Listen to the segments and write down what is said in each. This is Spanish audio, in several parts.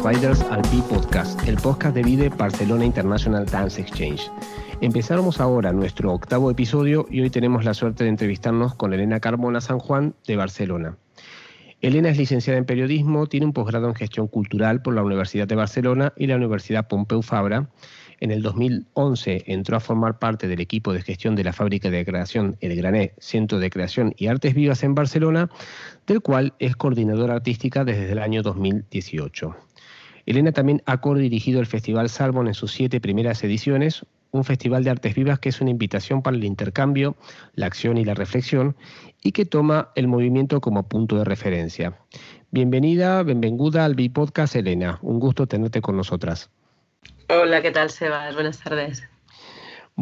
Spiders al P Podcast, el podcast de Vide Barcelona International Dance Exchange. Empezamos ahora nuestro octavo episodio y hoy tenemos la suerte de entrevistarnos con Elena Carmona San Juan de Barcelona. Elena es licenciada en periodismo, tiene un posgrado en gestión cultural por la Universidad de Barcelona y la Universidad Pompeu Fabra. En el 2011 entró a formar parte del equipo de gestión de la fábrica de creación El Grané, Centro de Creación y Artes Vivas en Barcelona, del cual es coordinadora artística desde el año 2018. Elena también ha co-dirigido el Festival Salmon en sus siete primeras ediciones, un festival de artes vivas que es una invitación para el intercambio, la acción y la reflexión, y que toma el movimiento como punto de referencia. Bienvenida, bienvenida al B-Podcast, Elena. Un gusto tenerte con nosotras. Hola, ¿qué tal, Sebas? Buenas tardes.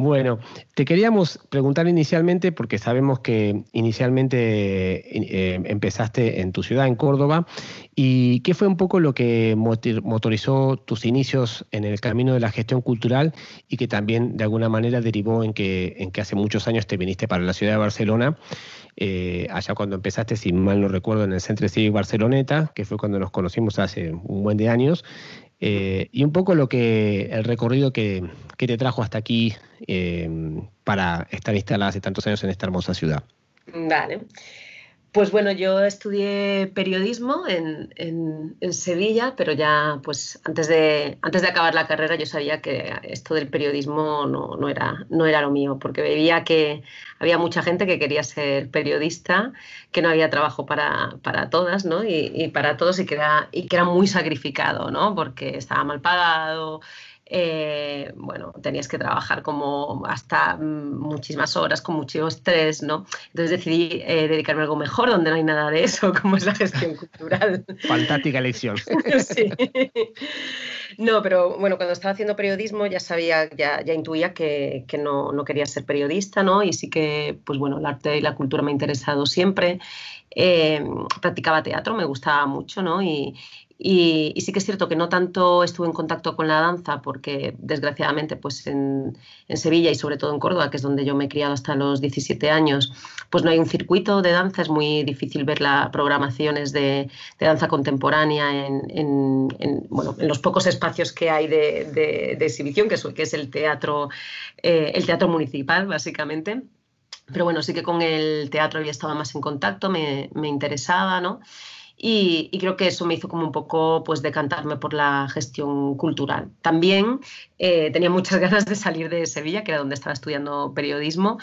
Bueno, te queríamos preguntar inicialmente, porque sabemos que inicialmente eh, empezaste en tu ciudad, en Córdoba, y qué fue un poco lo que motorizó tus inicios en el camino de la gestión cultural y que también de alguna manera derivó en que, en que hace muchos años te viniste para la ciudad de Barcelona, eh, allá cuando empezaste, si mal no recuerdo, en el Centro Cívico Barceloneta, que fue cuando nos conocimos hace un buen de años, eh, y un poco lo que el recorrido que, te trajo hasta aquí eh, para estar instalada hace tantos años en esta hermosa ciudad. Vale. Pues bueno, yo estudié periodismo en, Sevilla, pero ya pues antes de, antes de acabar la carrera yo sabía que esto del periodismo no, era, no era lo mío, porque veía que había mucha gente que quería ser periodista, que no había trabajo para, todas ¿no? y, para todos y que, era, y que era muy sacrificado, ¿no? porque estaba mal pagado, eh, bueno, tenías que trabajar como hasta mm, muchísimas horas, con mucho estrés, ¿no? Entonces decidí eh, dedicarme a algo mejor, donde no hay nada de eso, como es la gestión cultural. Fantástica elección. sí. No, pero bueno, cuando estaba haciendo periodismo ya sabía, ya, ya intuía que, que no, no, quería ser periodista, ¿no? Y sí que, pues bueno, el arte y la cultura me ha interesado siempre. Eh, practicaba teatro, me gustaba mucho, ¿no? Y, y, sí que es cierto que no tanto estuve en contacto con la danza, porque desgraciadamente pues en, Sevilla y sobre todo en Córdoba, que es donde yo me he criado hasta los 17 años, pues no hay un circuito de danza, es muy difícil ver las programaciones de, danza contemporánea en, bueno, en los pocos espacios que hay de, exhibición, que es, que es el, teatro, eh, el teatro municipal, básicamente. Pero bueno, sí que con el teatro había estado más en contacto, me, me interesaba, ¿no? Y, creo que eso me hizo como un poco pues decantarme por la gestión cultural. También eh, tenía muchas ganas de salir de Sevilla, que era donde estaba estudiando periodismo.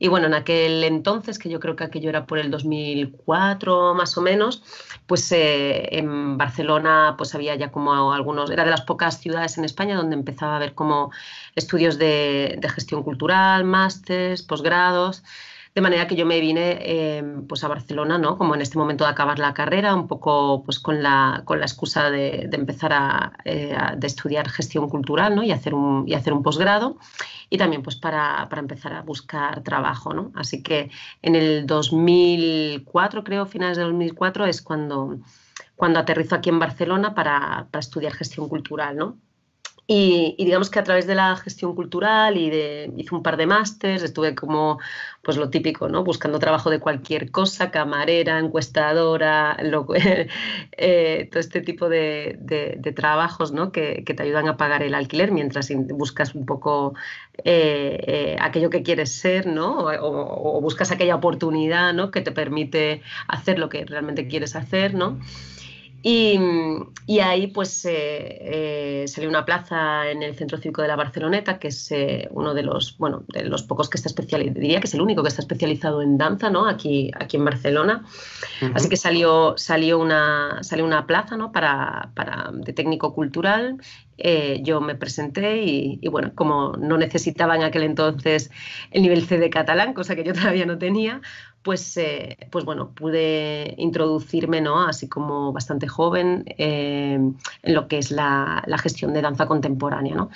Y bueno, en aquel entonces, que yo creo que aquello era por el 2004 más o menos, pues eh, en Barcelona pues había ya como algunos, era de las pocas ciudades en España donde empezaba a haber como estudios de, de gestión cultural, másters, posgrados. De manera que yo me vine em, pues a Barcelona, ¿no? Como en este momento de acabar la carrera, un poco pues con la, con la excusa de, empezar a, eh, de estudiar gestión cultural, ¿no? Y hacer un, y hacer un posgrado. Y también pues para, para, empezar a buscar trabajo, ¿no? Así que en el 2004, creo, finales de 2004, es cuando, cuando aterrizo aquí en Barcelona para, para estudiar gestión cultural, ¿no? Y, digamos que a través de la gestión cultural y de, hice un par de másters, estuve como pues lo típico, ¿no? Buscando trabajo de cualquier cosa, camarera, encuestadora, eh, todo este tipo de, trabajos, ¿no? Que, que, te ayudan a pagar el alquiler mientras buscas un poco eh, eh, aquello que quieres ser, ¿no? O, o, buscas aquella oportunidad, ¿no? Que te permite hacer lo que realmente quieres hacer, ¿no? Y, ahí pues eh, salió una plaza en el Centro Cívico de la Barceloneta, que es eh, uno de los, bueno, de los pocos que está especializado, diría que es el único que está especializado en danza, ¿no? Aquí, aquí en Barcelona. Así que salió, salió, una, salió una plaza, ¿no? Para, para de técnico cultural. Eh, yo me presenté y, y, bueno, como no necesitaba en aquel entonces el nivel C de catalán, cosa que yo todavía no tenía, pues, eh, pues bueno, pude introducirme, ¿no? Así como bastante joven, eh, en lo que es la, gestión de danza contemporánea, ¿no?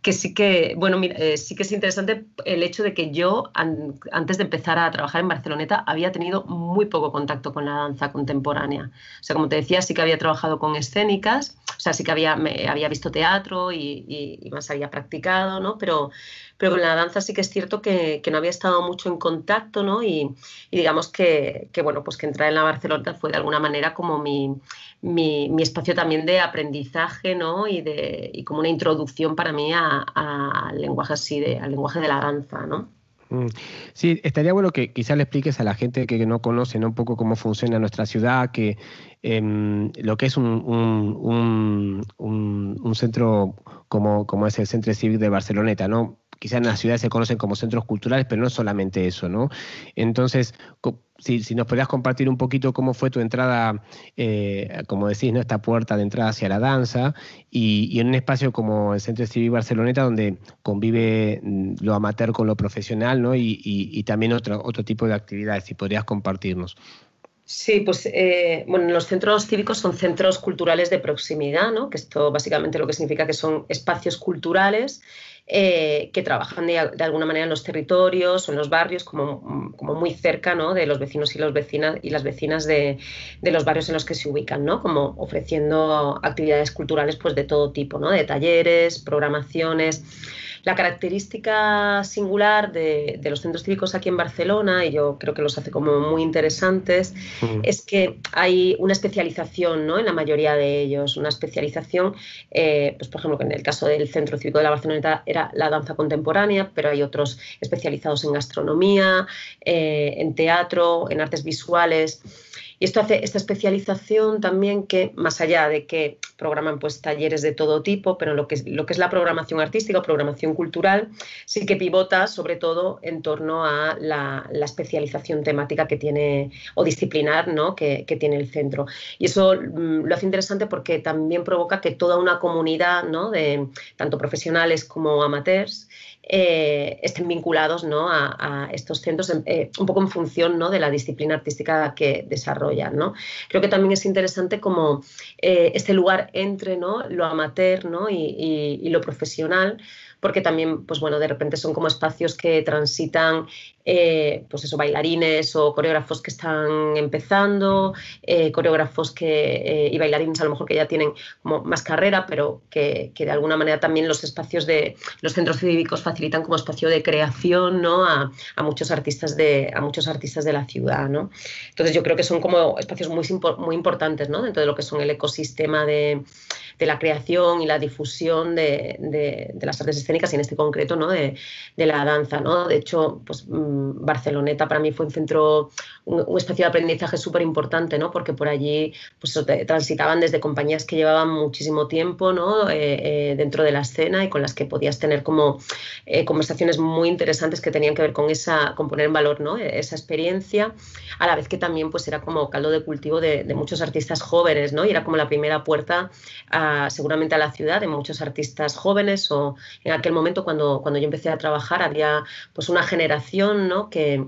Que sí que, bueno, mira, eh, sí que es interesante el hecho de que yo, antes de empezar a trabajar en Barceloneta, había tenido muy poco contacto con la danza contemporánea. O sea, como te decía, sí que había trabajado con escénicas, o sea, sí que había, había visto teatro y, y, más había practicado, ¿no? Pero, pero con la danza sí que es cierto que, no había estado mucho en contacto, ¿no? Y, digamos que, bueno, pues que entrar en la Barcelona fue de alguna manera como mi, espacio también de aprendizaje, ¿no? Y, de, y como una introducción para mí al lenguaje así, de, al lenguaje de la danza, ¿no? Mm. Sí, estaría bueno que quizás le expliques a la gente que no conoce un poco cómo funciona nuestra ciudad, que em, lo que es un, un, centro como, como es el Centro Cívico de Barceloneta, ¿no? Quizás en las ciudades se conocen como centros culturales, pero no solamente eso, ¿no? Entonces, si, nos podrías compartir un poquito cómo fue tu entrada, eh, como decís, ¿no? esta puerta de entrada hacia la danza, y, en un espacio como el Centro Civil Barceloneta, donde convive mm, lo amateur con lo profesional, ¿no? Y, también otro, otro tipo de actividades, si podrías compartirnos. Sí, pues eh, bueno, los centros cívicos son centros culturales de proximidad, ¿no? que esto básicamente lo que significa que son espacios culturales eh, que trabajan de, alguna manera en los territorios o en los barrios, como, muy cerca de los vecinos y, los y las vecinas de, los barrios en los que se ubican, ¿no? como ofreciendo actividades culturales pues, de todo tipo, ¿no? de talleres, programaciones. La característica singular de, los centros cívicos aquí en Barcelona, y yo creo que los hace como muy interesantes, es que hay una especialización ¿no? en la mayoría de ellos, una especialización, eh, pues por ejemplo, que en el caso del Centro Cívico de la Barcelona era la danza contemporánea, pero hay otros especializados en gastronomía, eh, en teatro, en artes visuales. Y esto hace esta especialización también que, más allá de que programan pues, talleres de todo tipo, pero lo que, es, lo que es la programación artística o programación cultural, sí que pivota sobre todo en torno a la, especialización temática que tiene o disciplinar ¿no? que, que tiene el centro. Y eso mm, lo hace interesante porque también provoca que toda una comunidad ¿no? de tanto profesionales como amateurs eh, estén vinculados ¿no? a, estos centros eh, un poco en función ¿no? de la disciplina artística que desarrollan. ¿no? Creo que también es interesante como eh, este lugar entre ¿no? lo amateur ¿no? y, lo profesional, porque también, pues bueno, de repente son como espacios que transitan, pues eso, bailarines o coreógrafos que están empezando, coreógrafos que, y bailarines a lo mejor que ya tienen como más carrera, pero que, de alguna manera también los espacios de los centros cívicos facilitan como espacio de creación, ¿no? A, muchos artistas de, a muchos artistas de la ciudad, ¿no? Entonces yo creo que son como espacios muy, muy importantes, ¿no? Dentro de lo que son el ecosistema de, la creación y la difusión de, de las artes escénicas y en este concreto ¿no? de, la danza. ¿no? De hecho, pues, mm, Barceloneta para mí fue un centro, un, espacio de aprendizaje súper importante, ¿no? porque por allí pues, transitaban desde compañías que llevaban muchísimo tiempo ¿no? Eh, eh, dentro de la escena y con las que podías tener como eh, conversaciones muy interesantes que tenían que ver con, esa, con poner en valor ¿no? esa experiencia, a la vez que también pues, era como caldo de cultivo de, muchos artistas jóvenes ¿no? y era como la primera puerta seguramente a la ciudad de muchos artistas jóvenes o en aquel momento cuando, cuando yo empecé a trabajar había pues una generación ¿no? que,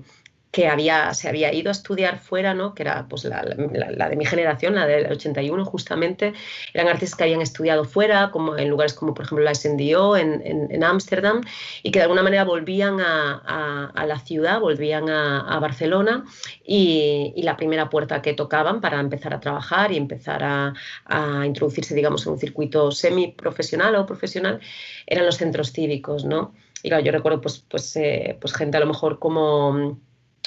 que había, se había ido a estudiar fuera, ¿no? que era pues, la, de mi generación, la del 81 justamente, eran artistas que habían estudiado fuera, como en lugares como por ejemplo la SNDO en Ámsterdam, en, y que de alguna manera volvían a, a, la ciudad, volvían a, Barcelona, y, y, la primera puerta que tocaban para empezar a trabajar y empezar a, introducirse, digamos, en un circuito semiprofesional o profesional, eran los centros cívicos, ¿no? Y claro, yo recuerdo pues, pues, eh, pues gente a lo mejor como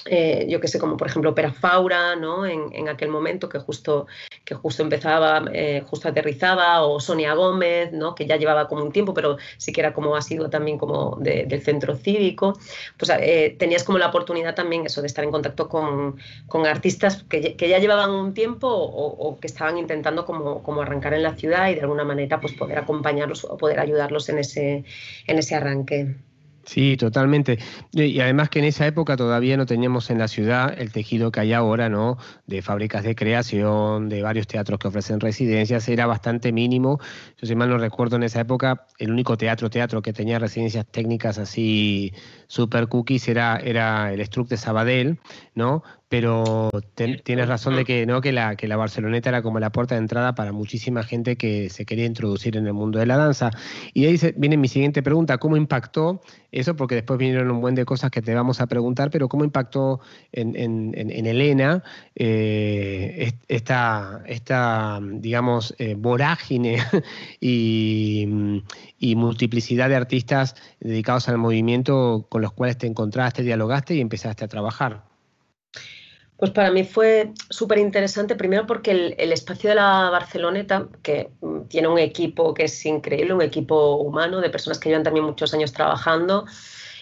eh, yo que sé, como por ejemplo Perafaura, ¿no? En, aquel momento que justo, que justo empezaba, eh, justo aterrizaba, o Sonia Gómez, ¿no? Que ya llevaba como un tiempo, pero sí que era como ha sido también como del centro cívico. Pues eh, tenías como la oportunidad también eso de estar en contacto con, con artistas que, que, ya llevaban un tiempo o, que estaban intentando como, como, arrancar en la ciudad y de alguna manera pues poder acompañarlos o poder ayudarlos en ese, en ese arranque. Sí, totalmente. Y además que en esa época todavía no teníamos en la ciudad el tejido que hay ahora, ¿no? De fábricas de creación, de varios teatros que ofrecen residencias, era bastante mínimo. Yo si mal no recuerdo en esa época, el único teatro, teatro que tenía residencias técnicas así super cookies era, era el Struck de Sabadell, ¿no? Pero tienes razón de que no que la que la Barceloneta era como la puerta de entrada para muchísima gente que se quería introducir en el mundo de la danza. Y ahí viene mi siguiente pregunta, ¿cómo impactó eso? Porque después vinieron un buen de cosas que te vamos a preguntar, pero ¿cómo impactó en, Elena eh, esta, esta, digamos, eh, vorágine y, y multiplicidad de artistas dedicados al movimiento con los cuales te encontraste, dialogaste y empezaste a trabajar? Pues para mí fue súper interesante, primero porque el, espacio de la Barceloneta, que mm, tiene un equipo que es increíble, un equipo humano de personas que llevan también muchos años trabajando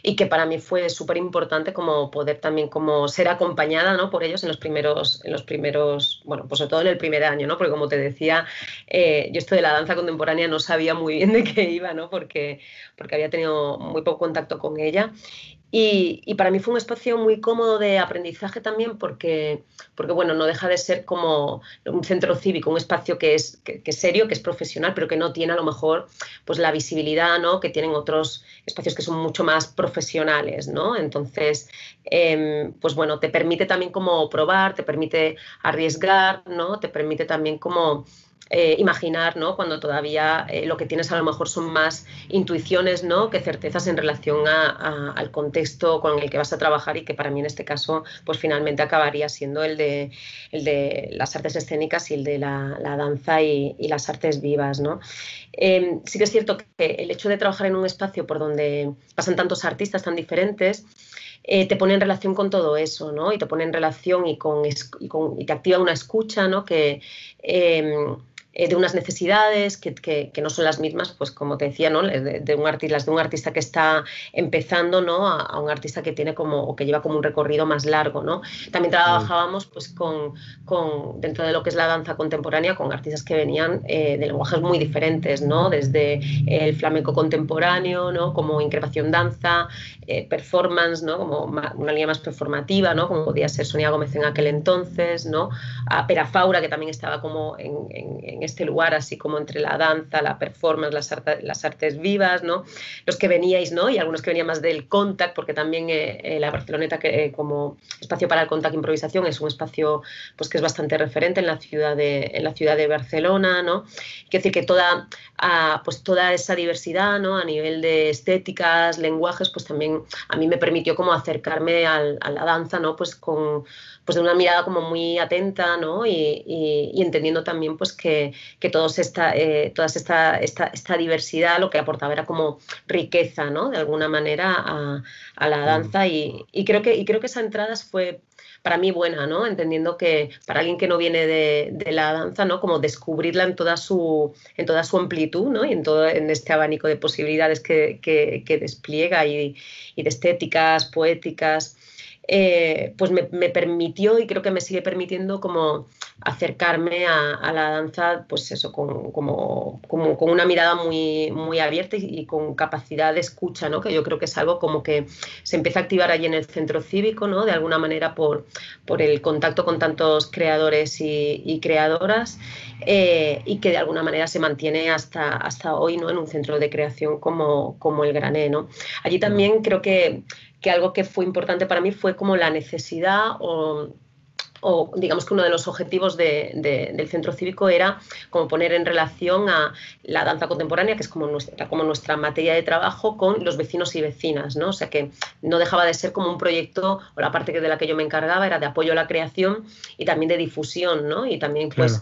y que para mí fue súper importante como poder también como ser acompañada ¿no? por ellos en los primeros, en los primeros, bueno, pues sobre todo en el primer año, ¿no? porque como te decía, eh, yo esto de la danza contemporánea no sabía muy bien de qué iba, ¿no? porque, porque había tenido muy poco contacto con ella y, para mí fue un espacio muy cómodo de aprendizaje también porque, porque bueno, no deja de ser como un centro cívico, un espacio que es, que, es serio, que es profesional, pero que no tiene a lo mejor pues, la visibilidad ¿no? que tienen otros espacios que son mucho más profesionales. ¿no? Entonces, em, pues bueno, te permite también como probar, te permite arriesgar, ¿no? te permite también como eh, imaginar, ¿no? Cuando todavía eh, lo que tienes a lo mejor son más intuiciones, ¿no? Que certezas en relación al contexto con el que vas a trabajar y que para mí en este caso, pues finalmente acabaría siendo el de, el de las artes escénicas y el de la, danza y, las artes vivas, ¿no? Em, sí que es cierto que el hecho de trabajar en un espacio por donde pasan tantos artistas tan diferentes, eh, te pone en relación con todo eso, ¿no? Y te pone en relación y, con, y, te activa una escucha, ¿no? Que, em, eh, de unas necesidades que, que, no son las mismas, pues como te decía, ¿no? de, un artista, las de un artista que está empezando ¿no? A, un artista que tiene como o que lleva como un recorrido más largo. ¿no? También trabajábamos pues, con, con, dentro de lo que es la danza contemporánea con artistas que venían eh, de lenguajes muy diferentes, ¿no? desde el flamenco contemporáneo, ¿no? como increpación danza, eh, performance, ¿no? como una línea más performativa, ¿no? como podía ser Sonia Gómez en aquel entonces, ¿no? a Pera Faura, que también estaba como en, en, en este lugar, así como entre la danza, la performance, las, las artes vivas, ¿no? Los que veníais, ¿no? Y algunos que venían más del contact, porque también eh, eh, la Barceloneta que, eh, como espacio para el contact improvisación es un espacio pues, que es bastante referente en la ciudad de, en la ciudad de Barcelona, ¿no? Quiero decir que toda, ah, pues toda esa diversidad, ¿no? A nivel de estéticas, lenguajes, pues también a mí me permitió como acercarme a la danza, ¿no? Pues con pues de una mirada como muy atenta, ¿no? Y, entendiendo también pues que, que todos esta, eh, toda esta, esta, diversidad lo que aportaba era como riqueza, ¿no? De alguna manera a, la mm. danza y, creo que, y creo que esa entrada fue para mí buena, ¿no? Entendiendo que para alguien que no viene de, la danza, ¿no? Como descubrirla en toda su, en toda su amplitud, ¿no? Y en todo en este abanico de posibilidades que, que, despliega y, y, de estéticas, poéticas, eh, pues me, permitió y creo que me sigue permitiendo como acercarme a, la danza, pues eso, con, como, con una mirada muy, muy abierta y, con capacidad de escucha, ¿no? Que yo creo que es algo como que se empieza a activar allí en el centro cívico, ¿no? De alguna manera por, por el contacto con tantos creadores y, creadoras eh, y que de alguna manera se mantiene hasta, hasta hoy, ¿no? En un centro de creación como, como el Grané, ¿no? Allí también creo que que algo que fue importante para mí fue como la necesidad o, digamos que uno de los objetivos del centro cívico era como poner en relación a la danza contemporánea, que es como nuestra, como nuestra materia de trabajo, con los vecinos y vecinas, ¿no? O sea que no dejaba de ser como un proyecto, o la parte de la que yo me encargaba era de apoyo a la creación y también de difusión, ¿no? Y también pues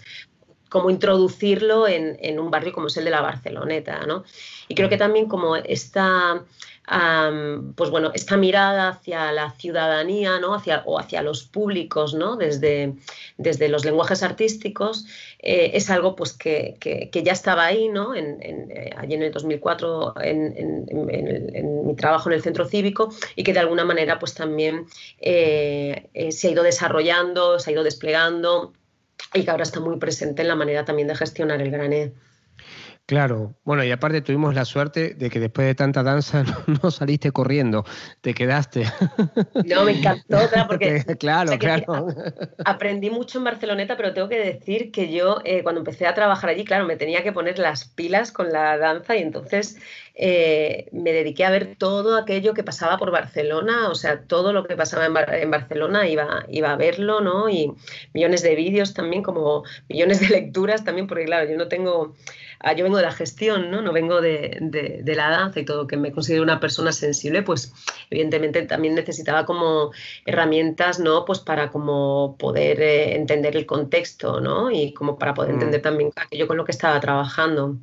como introducirlo en, en, un barrio como es el de la Barceloneta, ¿no? Y creo que también como esta pues bueno, esta mirada hacia la ciudadanía ¿no? hacia, o hacia los públicos ¿no? desde, desde los lenguajes artísticos eh, es algo pues, que, que, ya estaba ahí, ¿no? En, eh, allí en el 2004 en, en, mi trabajo en el centro cívico y que de alguna manera pues, también eh, se ha ido desarrollando, se ha ido desplegando y que ahora está muy presente en la manera también de gestionar el grané. Claro, bueno, y aparte tuvimos la suerte de que después de tanta danza no, saliste corriendo, te quedaste. No, me encantó, porque claro, claro. aprendí mucho en Barceloneta, pero tengo que decir que yo eh, cuando empecé a trabajar allí, claro, me tenía que poner las pilas con la danza y entonces eh, me dediqué a ver todo aquello que pasaba por Barcelona, o sea, todo lo que pasaba en, Barcelona iba, iba a verlo, ¿no? Y millones de vídeos también, como millones de lecturas también, porque claro, yo no tengo yo vengo de la gestión, ¿no? No vengo de, la danza y todo, que me considero una persona sensible, pues evidentemente también necesitaba como herramientas, ¿no? Pues para como poder eh, entender el contexto, ¿no? Y como para poder mm. entender también aquello con lo que estaba trabajando.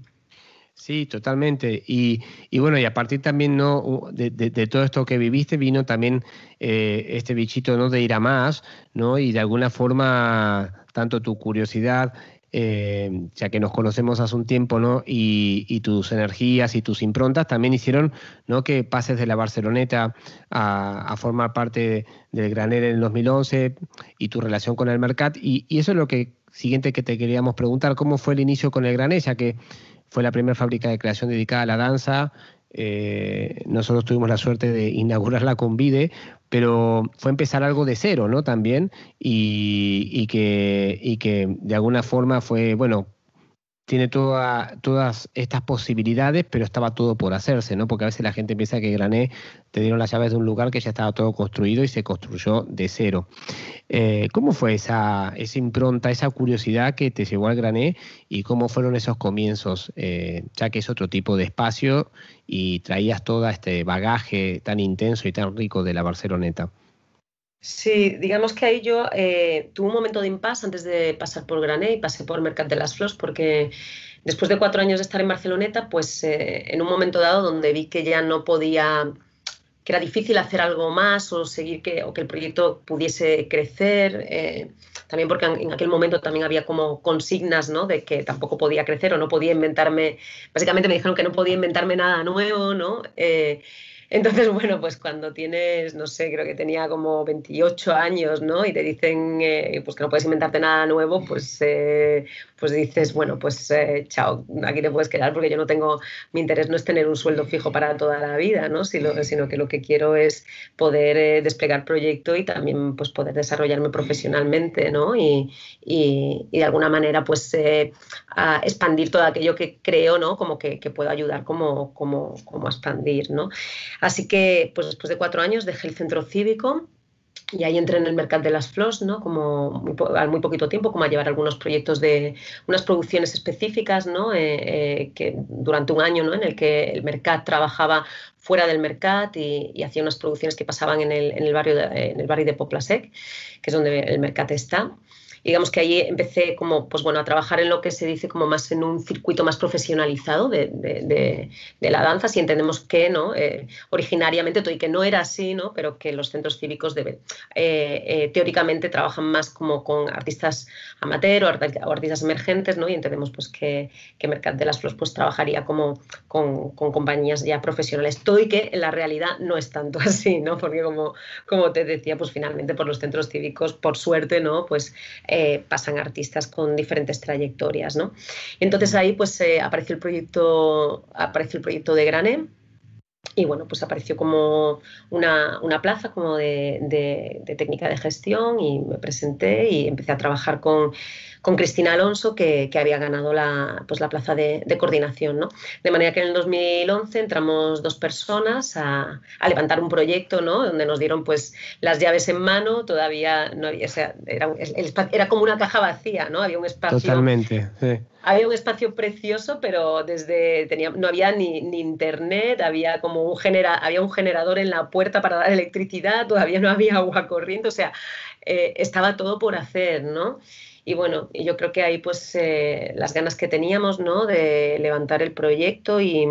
Sí, totalmente. Y, bueno, y a partir también ¿no? de, todo esto que viviste, vino también eh, este bichito ¿no? de ir a más, ¿no? Y de alguna forma, tanto tu curiosidad eh, ya que nos conocemos hace un tiempo, ¿no? Y, tus energías y tus improntas también hicieron ¿no? que pases de la Barceloneta a, formar parte del Graner en el 2011 y tu relación con el Mercat. Y, eso es lo que siguiente que te queríamos preguntar, ¿cómo fue el inicio con el Graner? Ya que fue la primera fábrica de creación dedicada a la danza. Eh, nosotros tuvimos la suerte de inaugurarla con Vide, pero fue empezar algo de cero, ¿no? También, y, que, y que de alguna forma fue, bueno, tiene todas estas posibilidades, pero estaba todo por hacerse, ¿no? Porque a veces la gente piensa que Grané te dieron las llaves de un lugar que ya estaba todo construido y se construyó de cero. Eh, ¿Cómo fue esa, esa impronta, esa curiosidad que te llevó al Grané y cómo fueron esos comienzos, eh, ya que es otro tipo de espacio y traías todo este bagaje tan intenso y tan rico de la Barceloneta? Sí, digamos que ahí yo eh, tuve un momento de impasse antes de pasar por Grané y pasé por Mercat de las Flores porque después de cuatro años de estar en Barceloneta, pues eh, en un momento dado donde vi que ya no podía, que era difícil hacer algo más o seguir que, o que el proyecto pudiese crecer, eh, también porque en aquel momento también había como consignas, ¿no? De que tampoco podía crecer o no podía inventarme, básicamente me dijeron que no podía inventarme nada nuevo, ¿no? Entonces, bueno, pues cuando tienes, no sé, creo que tenía como 28 años, ¿no? Y te dicen eh, pues que no puedes inventarte nada nuevo, pues, eh, pues dices, bueno, pues eh, chao, aquí te puedes quedar porque yo no tengo, mi interés no es tener un sueldo fijo para toda la vida, ¿no? Sino, sino que lo que quiero es poder desplegar proyecto y también pues poder desarrollarme profesionalmente, ¿no? Y, y, de alguna manera pues expandir todo aquello que creo, ¿no? Como que, que puedo ayudar como, como, como a expandir, ¿no? Así que, pues después de cuatro años dejé el centro cívico y ahí entré en el mercado de las flores, ¿no? Como muy, al muy poquito tiempo, como a llevar algunos proyectos de unas producciones específicas, ¿no? Eh, eh, que durante un año, ¿no? En el que el mercado trabajaba fuera del mercado y, hacía unas producciones que pasaban en el, barrio de, en el barrio de Poplasec, que es donde el mercado está digamos que ahí empecé como, pues bueno, a trabajar en lo que se dice como más en un circuito más profesionalizado de, de, de, la danza, si entendemos que, ¿no? Eh, originariamente, y que no era así, ¿no? Pero que los centros cívicos deben, eh, eh, teóricamente trabajan más como con artistas amateur o, artistas emergentes, ¿no? Y entendemos pues que, que Mercat de las Flores pues trabajaría como con, con, compañías ya profesionales, todo y que en la realidad no es tanto así, ¿no? Porque como, como te decía, pues finalmente por los centros cívicos, por suerte, ¿no? Pues eh, pasan artistas con diferentes trayectorias, ¿no? Entonces ahí pues eh, apareció el proyecto, apareció el proyecto de Grané y bueno, pues apareció como una, plaza como de, técnica de gestión y me presenté y empecé a trabajar con, Cristina Alonso, que, había ganado la, pues la plaza de, coordinación. ¿no? De manera que en el 2011 entramos dos personas a, levantar un proyecto ¿no? donde nos dieron pues las llaves en mano, todavía no había, o sea, era, era como una caja vacía, ¿no? había un espacio. Totalmente, sí había un espacio precioso, pero desde tenía, no había ni, internet, había como un genera, había un generador en la puerta para dar electricidad, todavía no había agua corriente, o sea, eh, estaba todo por hacer, ¿no? Y bueno, yo creo que ahí pues eh, las ganas que teníamos, ¿no? De levantar el proyecto y,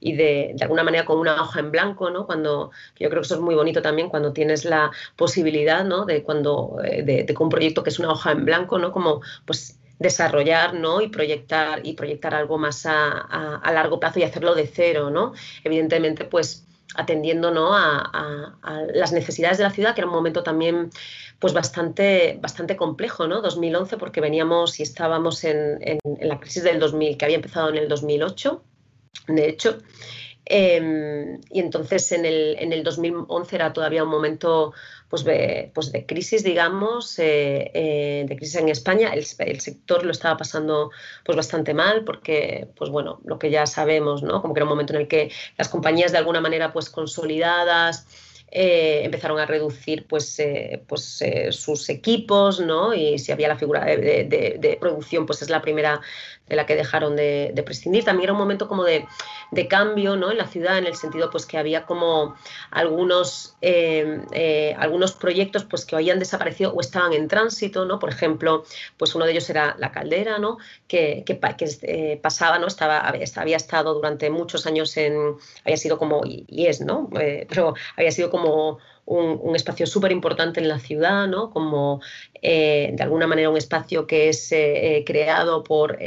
y de, de, alguna manera con una hoja en blanco, ¿no? Cuando, yo creo que eso es muy bonito también cuando tienes la posibilidad, ¿no? De cuando, eh, de, de, un proyecto que es una hoja en blanco, ¿no? Como pues desarrollar ¿no? y proyectar y proyectar algo más a, largo plazo y hacerlo de cero, ¿no? Evidentemente, pues atendiendo ¿no? a, las necesidades de la ciudad, que era un momento también pues bastante, bastante complejo, ¿no? 2011, porque veníamos y estábamos en, en, la crisis del 2000, que había empezado en el 2008, de hecho. Em, y entonces en el, en el 2011 era todavía un momento pues de, pues de crisis, digamos, eh, eh, de crisis en España. El, sector lo estaba pasando pues bastante mal porque, pues bueno, lo que ya sabemos, ¿no? Como que era un momento en el que las compañías de alguna manera pues consolidadas, eh, empezaron a reducir pues, pues sus equipos, ¿no? Y si había la figura de, producción, pues es la primera de la que dejaron de, prescindir. También era un momento como de, cambio, ¿no? En la ciudad, en el sentido pues que había como algunos, algunos proyectos pues que habían desaparecido o estaban en tránsito, ¿no? Por ejemplo, pues uno de ellos era la caldera, ¿no? Que, que, pasaba, ¿no? Estaba, había estado durante muchos años en, había sido como, y, es, ¿no? pero había sido como un, espacio súper importante en la ciudad, ¿no? como eh, de alguna manera un espacio que es eh, eh, creado por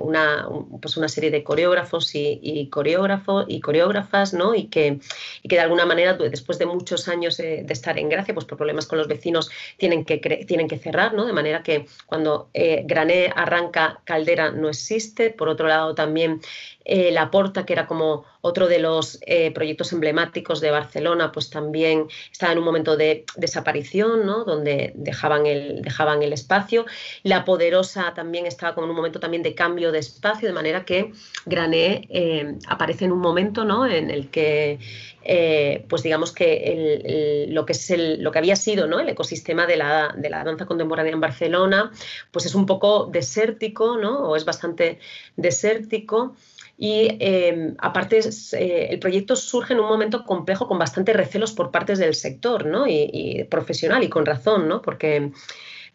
una, pues una serie de coreógrafos y, coreógrafos y coreógrafas, ¿no? y, que, y que de alguna manera después de muchos años de estar en Gracia, pues por problemas con los vecinos tienen que, tienen que cerrar, ¿no? de manera que cuando Grané arranca, Caldera no existe. Por otro lado, también La Porta, que era como otro de los proyectos emblemáticos de Barcelona, pues también está en un momento de desaparición, ¿no? donde dejaban el, dejaban el espacio. La Poderosa también estaba con un momento también de cambio de espacio, de manera que Grané eh, aparece en un momento ¿no? en el que eh, pues digamos que lo, que es el, lo que había sido ¿no? el ecosistema de la, de la, danza contemporánea en Barcelona, pues es un poco desértico, ¿no? o es bastante desértico. Y em, aparte, eh, el proyecto surge en un momento complejo con bastantes recelos por partes del sector ¿no? y, profesional y con razón, ¿no? porque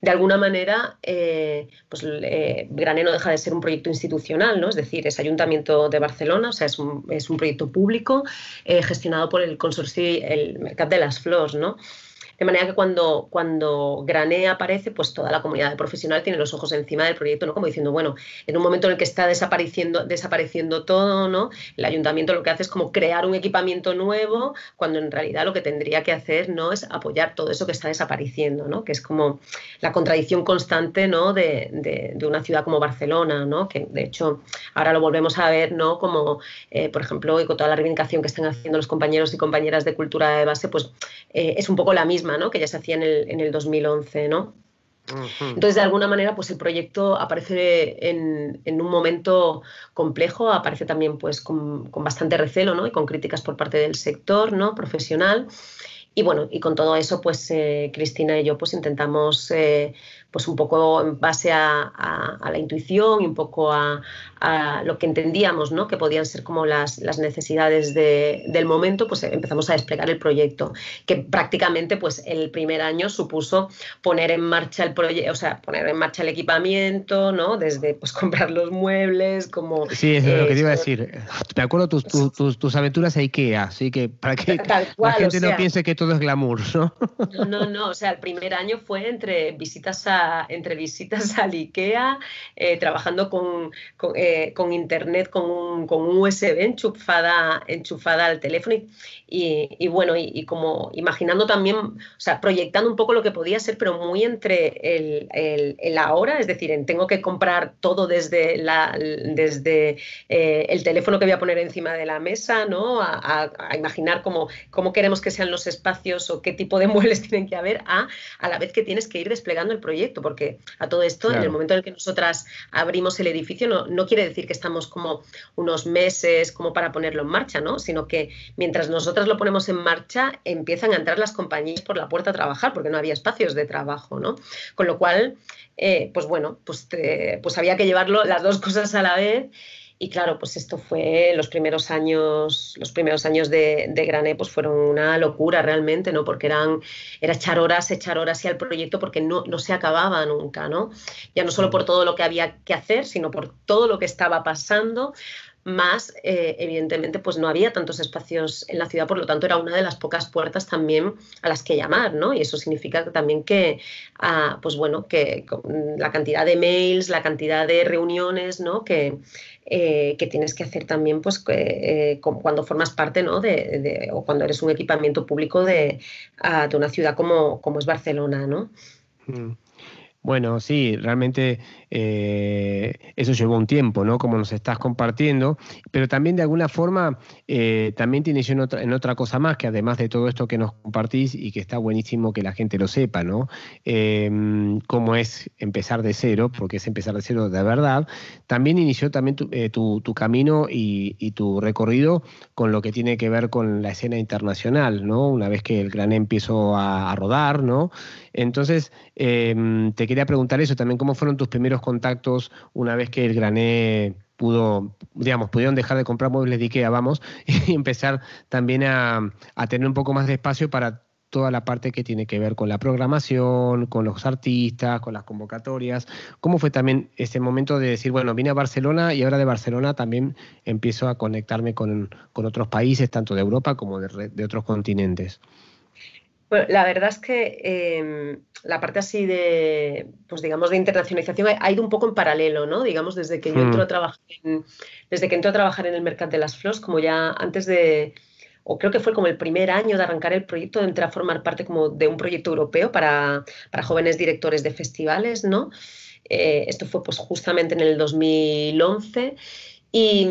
de alguna manera, eh, pues eh, Grané no deja de ser un proyecto institucional, ¿no? Es decir, es Ayuntamiento de Barcelona, o sea, es un, proyecto público gestionado por el consorcio el Mercat de las Flors, ¿no? De manera que cuando, cuando Grané aparece, pues toda la comunidad de profesional tiene los ojos encima del proyecto, ¿no? Como diciendo, bueno, en un momento en el que está desapareciendo, desapareciendo todo, ¿no? El ayuntamiento lo que hace es como crear un equipamiento nuevo, cuando en realidad lo que tendría que hacer, ¿no? Es apoyar todo eso que está desapareciendo, ¿no? Que es como la contradicción constante, ¿no? De, de, una ciudad como Barcelona, ¿no? Que de hecho ahora lo volvemos a ver, ¿no? Como, eh, por ejemplo, y con toda la reivindicación que están haciendo los compañeros y compañeras de cultura de base, pues eh, es un poco la misma que ya se hacía en el, en el 2011. ¿no? Entonces, de alguna manera, pues el proyecto aparece en, en un momento complejo, aparece también pues, con, con, bastante recelo ¿no? y con críticas por parte del sector ¿no? profesional. Y bueno, y con todo eso, pues eh, Cristina y yo pues intentamos eh, pues un poco en base a, la intuición y un poco a, lo que entendíamos ¿no? que podían ser como las, las necesidades del momento, pues empezamos a desplegar el proyecto, que prácticamente pues el primer año supuso poner en marcha el proyecto, o sea, poner en marcha el equipamiento, ¿no? Desde pues comprar los muebles, como... Sí, eso es lo que te iba a decir. Me acuerdo tus, tus, tus, aventuras a IKEA, así que para que la gente no piense que todo es glamour, ¿no? No, no, no, o sea, el primer año fue entre visitas a entre visitas al IKEA, eh, trabajando con, eh, con, internet, con un, con un, USB enchufada, enchufada al teléfono y, bueno, y, como imaginando también, o sea, proyectando un poco lo que podía ser, pero muy entre el, el, ahora, es decir, en tengo que comprar todo desde, la, desde eh, el teléfono que voy a poner encima de la mesa, ¿no? A, imaginar cómo, cómo queremos que sean los espacios o qué tipo de muebles tienen que haber, a, a la vez que tienes que ir desplegando el proyecto porque a todo esto, en el momento en el que nosotras abrimos el edificio, no, no, quiere decir que estamos como unos meses como para ponerlo en marcha, ¿no? Sino que mientras nosotras lo ponemos en marcha, empiezan a entrar las compañías por la puerta a trabajar, porque no había espacios de trabajo, ¿no? Con lo cual, eh, pues bueno, pues, pues había que llevarlo las dos cosas a la vez y claro, pues esto fue los primeros años, los primeros años de, Grané, pues fueron una locura realmente, ¿no? Porque eran, era echar horas, echar horas y al proyecto porque no, no se acababa nunca, ¿no? Ya no solo por todo lo que había que hacer, sino por todo lo que estaba pasando más eh, evidentemente pues no había tantos espacios en la ciudad, por lo tanto era una de las pocas puertas también a las que llamar, ¿no? Y eso significa también que, ah, pues bueno, que la cantidad de mails, la cantidad de reuniones, ¿no? Que, eh, que tienes que hacer también pues eh, cuando formas parte, ¿no? De, o cuando eres un equipamiento público de, ah, de una ciudad como, como es Barcelona, ¿no? Mm. Bueno, sí, realmente eh, eso llevó un tiempo, ¿no? Como nos estás compartiendo, pero también de alguna forma eh, también tienes en otra, en otra cosa más, que además de todo esto que nos compartís y que está buenísimo que la gente lo sepa, ¿no? Em, cómo es empezar de cero, porque es empezar de cero de verdad, también inició también tu, eh, camino y, tu recorrido con lo que tiene que ver con la escena internacional, ¿no? Una vez que el Gran empezó a, a rodar, ¿no? Entonces, em, te quería preguntar eso también, ¿cómo fueron tus primeros contactos una vez que el Grané pudo, digamos, pudieron dejar de comprar muebles de Ikea, vamos, y empezar también a, tener un poco más de espacio para toda la parte que tiene que ver con la programación, con los artistas, con las convocatorias. ¿Cómo fue también ese momento de decir, bueno, vine a Barcelona y ahora de Barcelona también empiezo a conectarme con, otros países, tanto de Europa como de otros continentes? Bueno, la verdad es que em, la parte así de, pues digamos, de internacionalización ha, ido un poco en paralelo, ¿no? Digamos, desde que yo entro a hmm. trabajar en, desde que entro a trabajar en el mercado de las flores, como ya antes de, o creo que fue como el primer año de arrancar el proyecto, entré a formar parte como de un proyecto europeo para, para jóvenes directores de festivales, ¿no? Eh, esto fue pues justamente en el 2011 y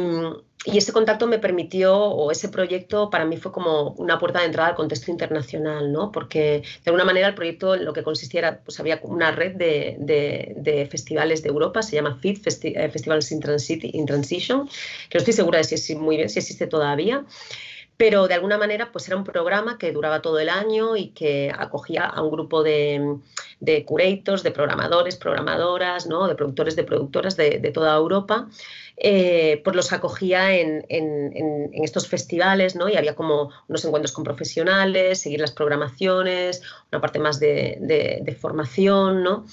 y ese contacto me permitió, o ese proyecto para mí fue como una puerta de entrada al contexto internacional, ¿no? Porque de alguna manera el proyecto lo que consistía era, pues había una red de, de, festivales de Europa, se llama FIT, eh, Festivals in, Transition, que no estoy segura de si es muy bien, si existe todavía pero de alguna manera pues era un programa que duraba todo el año y que acogía a un grupo de, de curators, de programadores, programadoras, ¿no? de productores, de productoras de, de toda Europa eh, pues los acogía en, estos festivales, ¿no? Y había como unos encuentros con profesionales, seguir las programaciones, una parte más de, de formación, ¿no?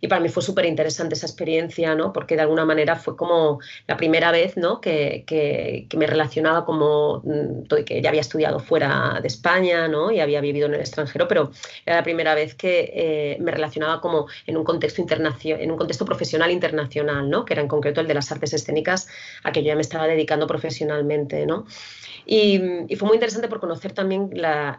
Y para mí fue súper interesante esa experiencia, ¿no? Porque de alguna manera fue como la primera vez, ¿no? Que, que, me relacionaba como mm, que ya había estudiado fuera de España, ¿no? Y había vivido en el extranjero, pero era la primera vez que eh, me relacionaba como en un contexto internacional, en un contexto profesional internacional, ¿no? Que era en concreto el de las artes escénicas a que yo ya me estaba dedicando profesionalmente, ¿no? Y, fue muy interesante por conocer también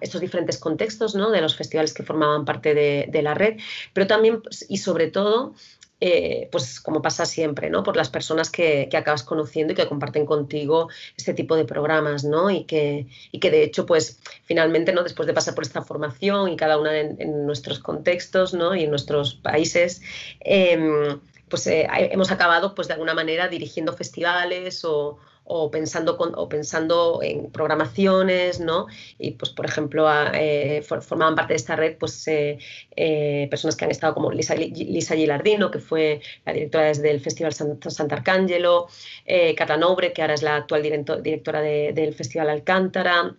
estos diferentes contextos de los festivales que formaban parte de, la red, pero también pues, y sobre todo eh, pues como pasa siempre, ¿no? Por las personas que, acabas conociendo y que comparten contigo este tipo de programas, ¿no? Y que, y que de hecho, pues finalmente, ¿no? Después de pasar por esta formación y cada una en, nuestros contextos, ¿no? Y en nuestros países, em, pues eh, hemos acabado, pues de alguna manera, dirigiendo festivales o, o pensando, o pensando en programaciones, ¿no? Y pues, por ejemplo, eh, formaban parte de esta red pues, eh, eh, personas que han estado como Lisa, Lisa, Gilardino, que fue la directora desde el Festival Sant'Arcangelo, Cata Nobre, que ahora es la actual directora del Festival Alcántara,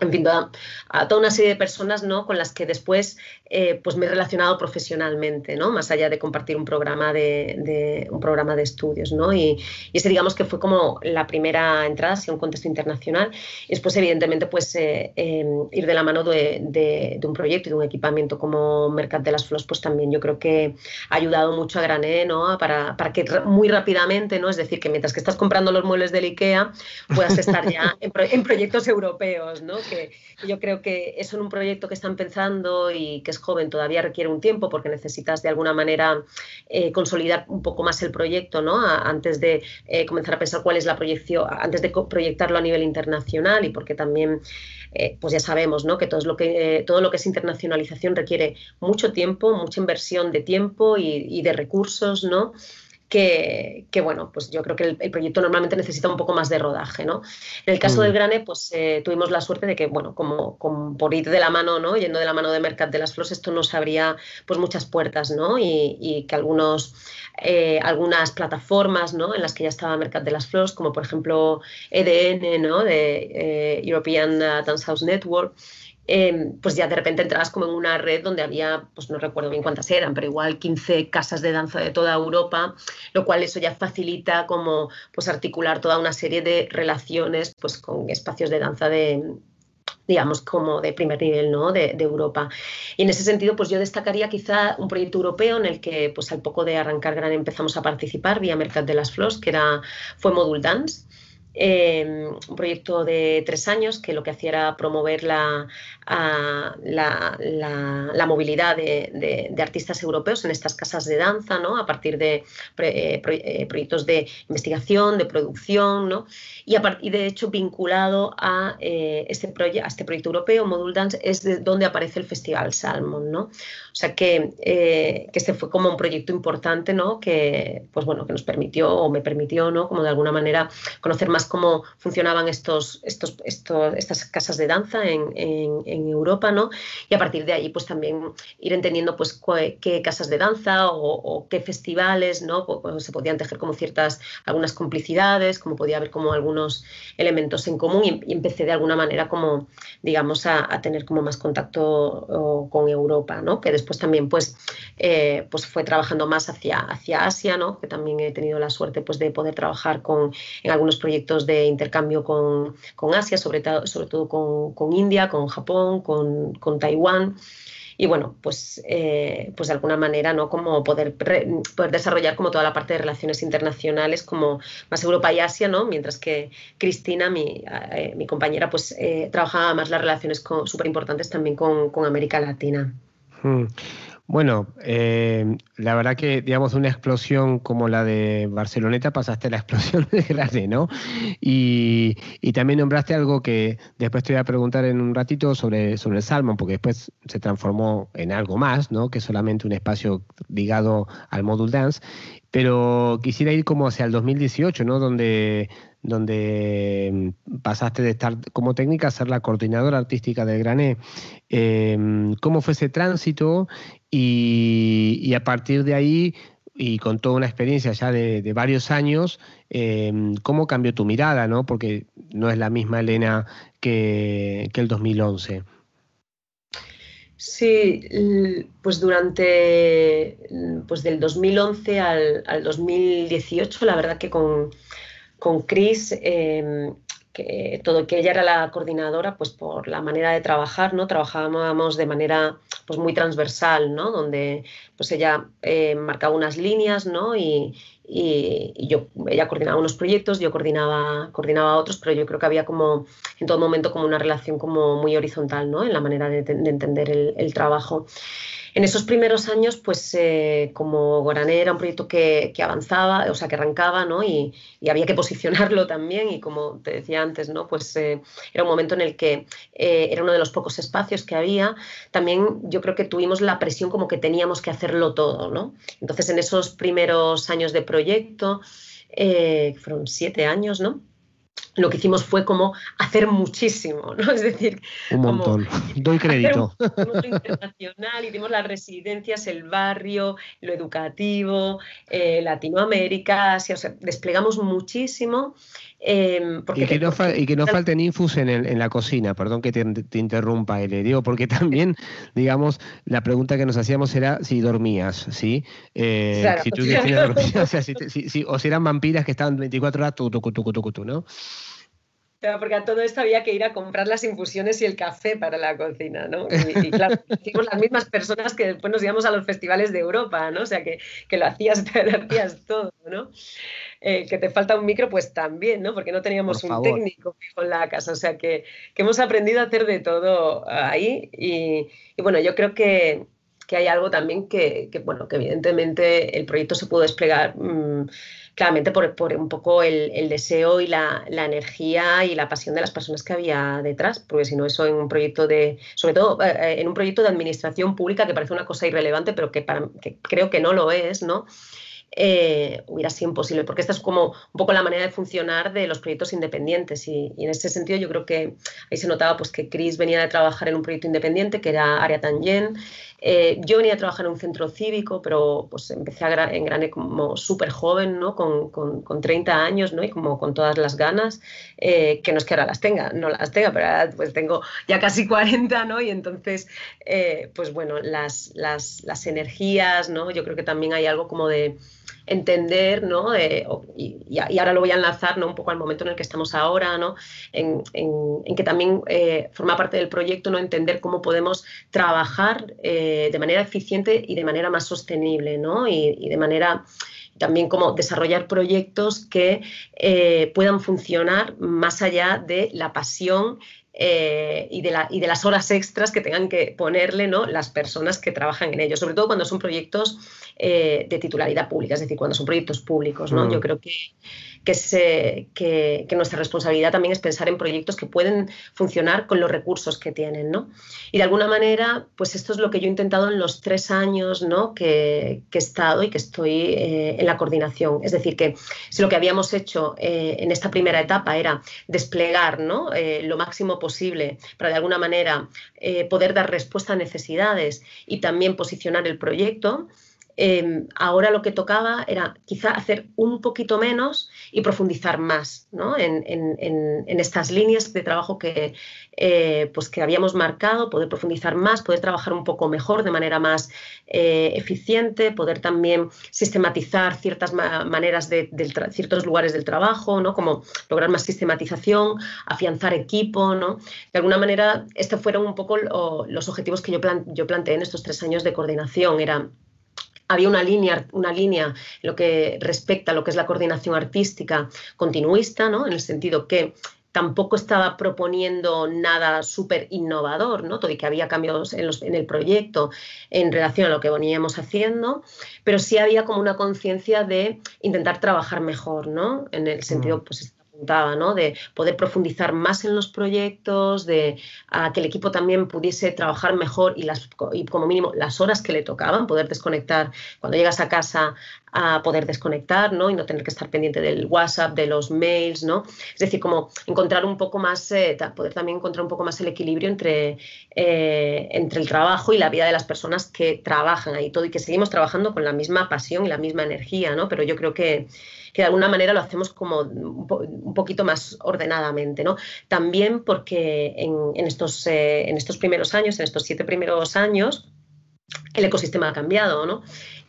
en fin, a, toda una serie de personas ¿no? con las que después eh, pues me he relacionado profesionalmente, ¿no? más allá de compartir un programa de, un programa de estudios. ¿no? Y, ese digamos que fue como la primera entrada hacia un contexto internacional. Y después, evidentemente, pues eh, em, ir de la mano de, un proyecto y de un equipamiento como Mercat de las Flores, pues también yo creo que ha ayudado mucho a Grané ¿no? para, para que muy rápidamente, ¿no? es decir, que mientras que estás comprando los muebles del IKEA, puedas estar ya en, en proyectos europeos. ¿no? que, yo creo que en un proyecto que están pensando y que es joven todavía requiere un tiempo porque necesitas de alguna manera eh, consolidar un poco más el proyecto, ¿no? antes de eh, comenzar a pensar cuál es la proyección, antes de proyectarlo a nivel internacional y porque también eh, pues ya sabemos ¿no? que, todo lo que todo lo que es internacionalización requiere mucho tiempo, mucha inversión de tiempo y, y de recursos, ¿no? Que, bueno, pues yo creo que el, proyecto normalmente necesita un poco más de rodaje, ¿no? En el caso del mm. Grane, pues eh, tuvimos la suerte de que, bueno, como, por ir de la mano, ¿no? Yendo de la mano de Mercat de las Flores, esto nos abría pues muchas puertas, ¿no? Y, que algunos, eh, algunas plataformas, ¿no? En las que ya estaba Mercat de las Flores, como por ejemplo EDN, ¿no? De eh, European Dance House Network, Em, pues ya de repente entrabas como en una red donde había, pues no recuerdo bien cuántas eran, pero igual 15 casas de danza de toda Europa, lo cual eso ya facilita como pues articular toda una serie de relaciones pues con espacios de danza de digamos, como de primer nivel ¿no? de, Europa. Y en ese sentido, pues yo destacaría quizá un proyecto europeo en el que, pues al poco de arrancar Gran empezamos a participar vía Mercat de las Flores, que era, fue Modul Dance, Em, un proyecto de tres años que lo que hacía era promover la, la, movilidad de, artistas europeos en estas casas de danza, ¿no? a partir de eh, eh, proyectos de investigación, de producción, ¿no? y, a de hecho vinculado a, eh, este a este proyecto europeo, Modul Dance, es de donde aparece el Festival Salmon. ¿no? O sea que, que este fue como un proyecto importante ¿no? que, pues bueno, que nos permitió o me permitió ¿no? como de alguna manera conocer más cómo funcionaban estos, estos, estas casas de danza en, Europa, ¿no? Y a partir de ahí, pues también ir entendiendo pues qué casas de danza o, qué festivales, ¿no? se podían tejer como ciertas, algunas complicidades, como podía haber como algunos elementos en común y, empecé de alguna manera como, digamos, a, tener como más contacto con Europa, ¿no? Que después también pues, eh, pues fue trabajando más hacia, hacia Asia, ¿no? Que también he tenido la suerte pues de poder trabajar con, en algunos proyectos de intercambio con, Asia, sobre, sobre todo con, India, con Japón, con, Taiwán y bueno, pues, eh, pues de alguna manera, ¿no? Como poder, poder desarrollar como toda la parte de relaciones internacionales, como más Europa y Asia, ¿no? Mientras que Cristina, mi, eh, mi compañera, pues eh, trabajaba más las relaciones súper importantes también con, América Latina. Hmm. Bueno, eh, la verdad que, digamos, una explosión como la de Barceloneta pasaste a la explosión de Grande, ¿no? Y, también nombraste algo que después te voy a preguntar en un ratito sobre, sobre el Salmon, porque después se transformó en algo más, ¿no? Que solamente un espacio ligado al Module Dance. Pero quisiera ir como hacia el 2018, ¿no? Donde donde mm, pasaste de estar como técnica a ser la coordinadora artística del Grané. Em, ¿Cómo fue ese tránsito? Y, a partir de ahí, y con toda una experiencia ya de, varios años, em, ¿cómo cambió tu mirada? ¿no? Porque no es la misma Elena que, el 2011. Sí, pues durante pues del 2011 al, al 2018, la verdad que con, con Chris, em, que todo que ella era la coordinadora, pues por la manera de trabajar, ¿no? Trabajábamos de manera pues muy transversal, ¿no? Donde pues ella eh, marcaba unas líneas, ¿no? Y, yo, ella coordinaba unos proyectos, yo coordinaba, coordinaba otros, pero yo creo que había como en todo momento como una relación como muy horizontal, ¿no? En la manera de, entender el trabajo. En esos primeros años, pues eh, como Gorané era un proyecto que, avanzaba, o sea, que arrancaba, ¿no? Y, había que posicionarlo también y como te decía antes, ¿no? Pues eh, era un momento en el que eh, era uno de los pocos espacios que había. También yo creo que tuvimos la presión como que teníamos que hacerlo todo, ¿no? Entonces, en esos primeros años de proyecto, fueron siete años, ¿no? Lo que hicimos fue como hacer muchísimo, ¿no? Es decir, un montón. Doy crédito. Un internacional, hicimos las residencias, el barrio, lo educativo, eh, Latinoamérica, Asia, o sea, desplegamos muchísimo. Em, y, que no y, que no falten infus en, la cocina, perdón que te, interrumpa, le digo, porque también, digamos, la pregunta que nos hacíamos era si dormías, ¿sí? Eh, si tú dormías, o, sea, si, o si eran vampiras que estaban 24 horas, tú, tú, tú, tú, tú, tú ¿no? Porque a todo esto había que ir a comprar las infusiones y el café para la cocina, ¿no? Y, claro, hicimos las mismas personas que después nos íbamos a los festivales de Europa, ¿no? O sea, que, lo, hacías, lo hacías todo, ¿no? Eh, que te falta un micro, pues también, ¿no? Porque no teníamos un técnico fijo en la casa. O sea, que, hemos aprendido a hacer de todo ahí. Y, bueno, yo creo que, hay algo también que, bueno, que evidentemente el proyecto se pudo desplegar. Mm, claramente por, un poco el, deseo y la, energía y la pasión de las personas que había detrás, porque si no eso en un proyecto de, sobre todo eh, eh, en un proyecto de administración pública que parece una cosa irrelevante, pero que, creo que no lo es, ¿no? Eh, hubiera sido imposible, porque esta es como un poco la manera de funcionar de los proyectos independientes y, en ese sentido yo creo que ahí se notaba pues que Chris venía de trabajar en un proyecto independiente que era Aria Tangen, Eh, yo venía a trabajar en un centro cívico, pero pues empecé en Grané como súper joven, ¿no? Con, con, 30 años, ¿no? Y como con todas las ganas, eh, que no es que ahora las tenga, no las tenga, pero ahora pues tengo ya casi 40, ¿no? Y entonces, eh, pues bueno, las, las, las energías, ¿no? Yo creo que también hay algo como de entender, ¿no? y, ahora lo voy a enlazar, ¿no? Un poco al momento en el que estamos ahora, ¿no? En, que también eh, forma parte del proyecto, ¿no? Entender cómo podemos trabajar eh, de manera eficiente y de manera más sostenible, ¿no? Y, de manera también como desarrollar proyectos que eh, puedan funcionar más allá de la pasión eh, y, de la, y, de las horas extras que tengan que ponerle ¿no? las personas que trabajan en ellos, sobre todo cuando son proyectos eh, de titularidad pública, es decir, cuando son proyectos públicos. ¿no? Mm. Yo creo que, que, que, nuestra responsabilidad también es pensar en proyectos que pueden funcionar con los recursos que tienen. ¿no? Y de alguna manera, pues esto es lo que yo he intentado en los tres años ¿no? que, he estado y que estoy eh, en la coordinación. Es decir, que si lo que habíamos hecho en esta primera etapa era desplegar ¿no? lo máximo posible para de alguna manera eh, poder dar respuesta a necesidades y también posicionar el proyecto, Em, ahora lo que tocaba era quizá hacer un poquito menos y profundizar más en, estas líneas de trabajo que, eh, pues que habíamos marcado, poder profundizar más, poder trabajar un poco mejor, de manera más eh, eficiente, poder también sistematizar ciertas maneras de, ciertos lugares del trabajo, ¿no? como lograr más sistematización, afianzar equipo. ¿no? De alguna manera, estos fueron un poco los objetivos que yo, yo planteé en estos tres años de coordinación. Era había una línea, una línea en lo que respecta a lo que es la coordinación artística continuista, ¿no? en el sentido que tampoco estaba proponiendo nada súper innovador, ¿no? Todo y que había cambios en, en, el proyecto en relación a lo que veníamos haciendo, pero sí había como una conciencia de intentar trabajar mejor, ¿no? En el sentido, mm. De poder profundizar más en los proyectos, de que el equipo también pudiese trabajar mejor y, las, y como mínimo las horas que le tocaban, poder desconectar cuando llegas a casa a poder desconectar, ¿no? Y no tener que estar pendiente del WhatsApp, de los mails, ¿no? Es decir, como encontrar un poco más, eh, poder también encontrar un poco más el equilibrio entre, eh, entre el trabajo y la vida de las personas que trabajan ahí todo y que seguimos trabajando con la misma pasión y la misma energía, ¿no? Pero yo creo que que de alguna manera lo hacemos como un, poquito más ordenadamente, ¿no? También porque en, estos, eh, en estos primeros años, en estos siete primeros años, el ecosistema ha cambiado, ¿no?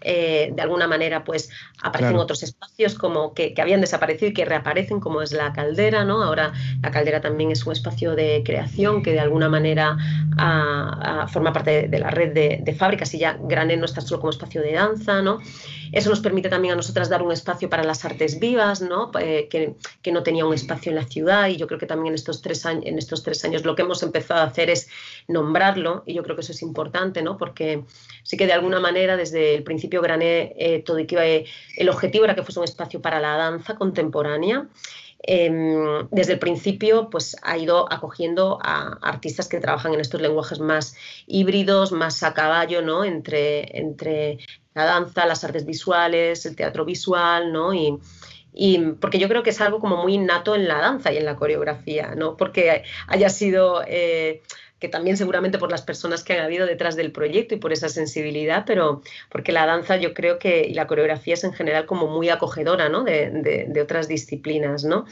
Eh, de alguna manera, pues aparecen otros espacios como que, habían desaparecido y que reaparecen, como es la caldera, ¿no? Ahora la caldera también es un espacio de creación que de alguna manera forma parte de, la red de, fábricas y ya Grané no está solo como espacio de danza, ¿no? Eso nos permite también a nosotras dar un espacio para las artes vivas, ¿no? Eh, que, que, no tenía un espacio en la ciudad y yo creo que también en estos, tres años, en estos tres años lo que hemos empezado a hacer es nombrarlo y yo creo que eso es importante, ¿no? Porque sí que de alguna manera desde el principio Grané eh, todo y que eh, el objetivo era que fuese un espacio para la danza contemporánea. Em, desde el principio pues, ha ido acogiendo a artistas que trabajan en estos lenguajes más híbridos, más a caballo, ¿no? entre, entre la danza, las artes visuales, el teatro visual, ¿no? Y, porque yo creo que es algo como muy innato en la danza y en la coreografía, no porque haya sido eh, que también seguramente por las personas que han habido detrás del proyecto y por esa sensibilidad, pero porque la danza yo creo que y la coreografía es en general como muy acogedora ¿no? de, de, otras disciplinas, ¿no?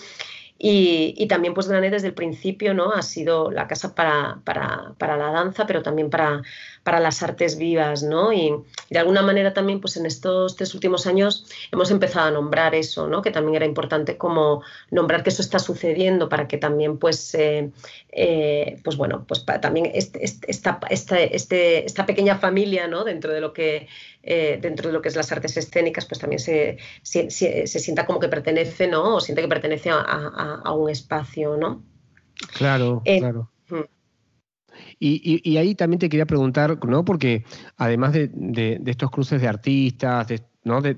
Y, también pues Granet desde el principio ¿no? ha sido la casa para, para, la danza, pero también para, para las artes vivas. ¿no? Y, de alguna manera también pues en estos tres últimos años hemos empezado a nombrar eso, ¿no? que también era importante como nombrar que eso está sucediendo para que también pues, eh, eh, pues bueno, pues también este, este, esta, esta, este, esta pequeña familia ¿no? dentro de lo que eh, dentro de lo que es las artes escénicas, pues también se, se, sienta como que pertenece, ¿no? O siente que pertenece a, un espacio, ¿no? Claro, eh, claro. Y, ahí también te quería preguntar, ¿no? Porque además de, estos cruces de artistas, de, ¿no? De,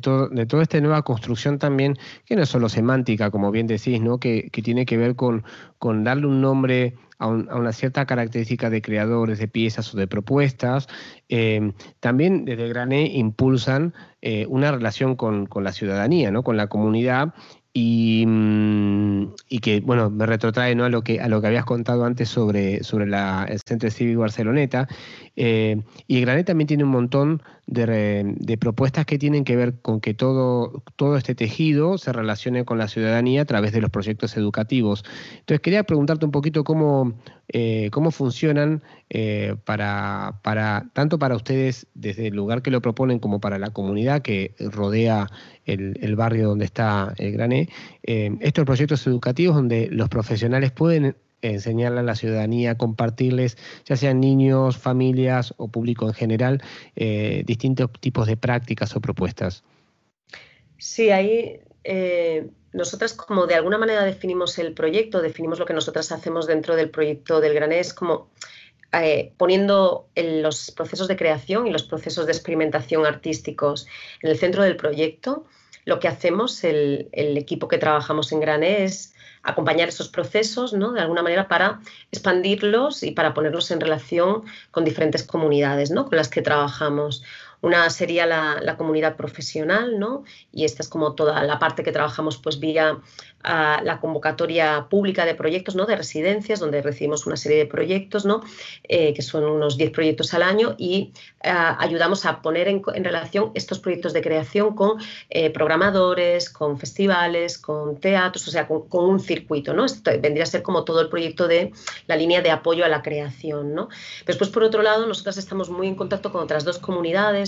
todo, de toda esta nueva construcción también, que no es solo semántica, como bien decís, ¿no? Que, tiene que ver con, con darle un nombre a, una cierta característica de creadores de piezas o de propuestas. Eh, también desde Grané impulsan eh, una relación con, la ciudadanía, ¿no? con la comunidad, Mm, y, que, bueno, me retrotrae ¿no? a, lo que, a lo que habías contado antes sobre, sobre el Centro Cívico Barceloneta. Eh, y el Granet también tiene un montón de, propuestas que tienen que ver con que todo, todo este tejido se relacione con la ciudadanía a través de los proyectos educativos. Entonces, quería preguntarte un poquito cómo, eh, cómo funcionan eh, para, para, tanto para ustedes desde el lugar que lo proponen como para la comunidad que rodea el, barrio donde está el Grané, eh, estos proyectos educativos donde los profesionales pueden enseñarle a la ciudadanía, compartirles, ya sean niños, familias o público en general, eh, distintos tipos de prácticas o propuestas. Sí, ahí eh, nosotras como de alguna manera definimos el proyecto, definimos lo que nosotras hacemos dentro del proyecto del Granés como eh, poniendo los procesos de creación y los procesos de experimentación artísticos en el centro del proyecto. Lo que hacemos, el, el equipo que trabajamos en Grané es acompañar esos procesos, ¿no? De alguna manera para expandirlos y para ponerlos en relación con diferentes comunidades, ¿no? Con las que trabajamos. Una sería la, comunidad profesional, ¿no? Y esta es como toda la parte que trabajamos pues vía la convocatoria pública de proyectos, ¿no? De residencias, donde recibimos una serie de proyectos, ¿no? Eh, que son unos 10 proyectos al año y ayudamos a poner en, relación estos proyectos de creación con eh, programadores, con festivales, con teatros, o sea, con, un circuito, ¿no? Esto vendría a ser como todo el proyecto de la línea de apoyo a la creación, ¿no? Después, por otro lado, nosotros estamos muy en contacto con otras dos comunidades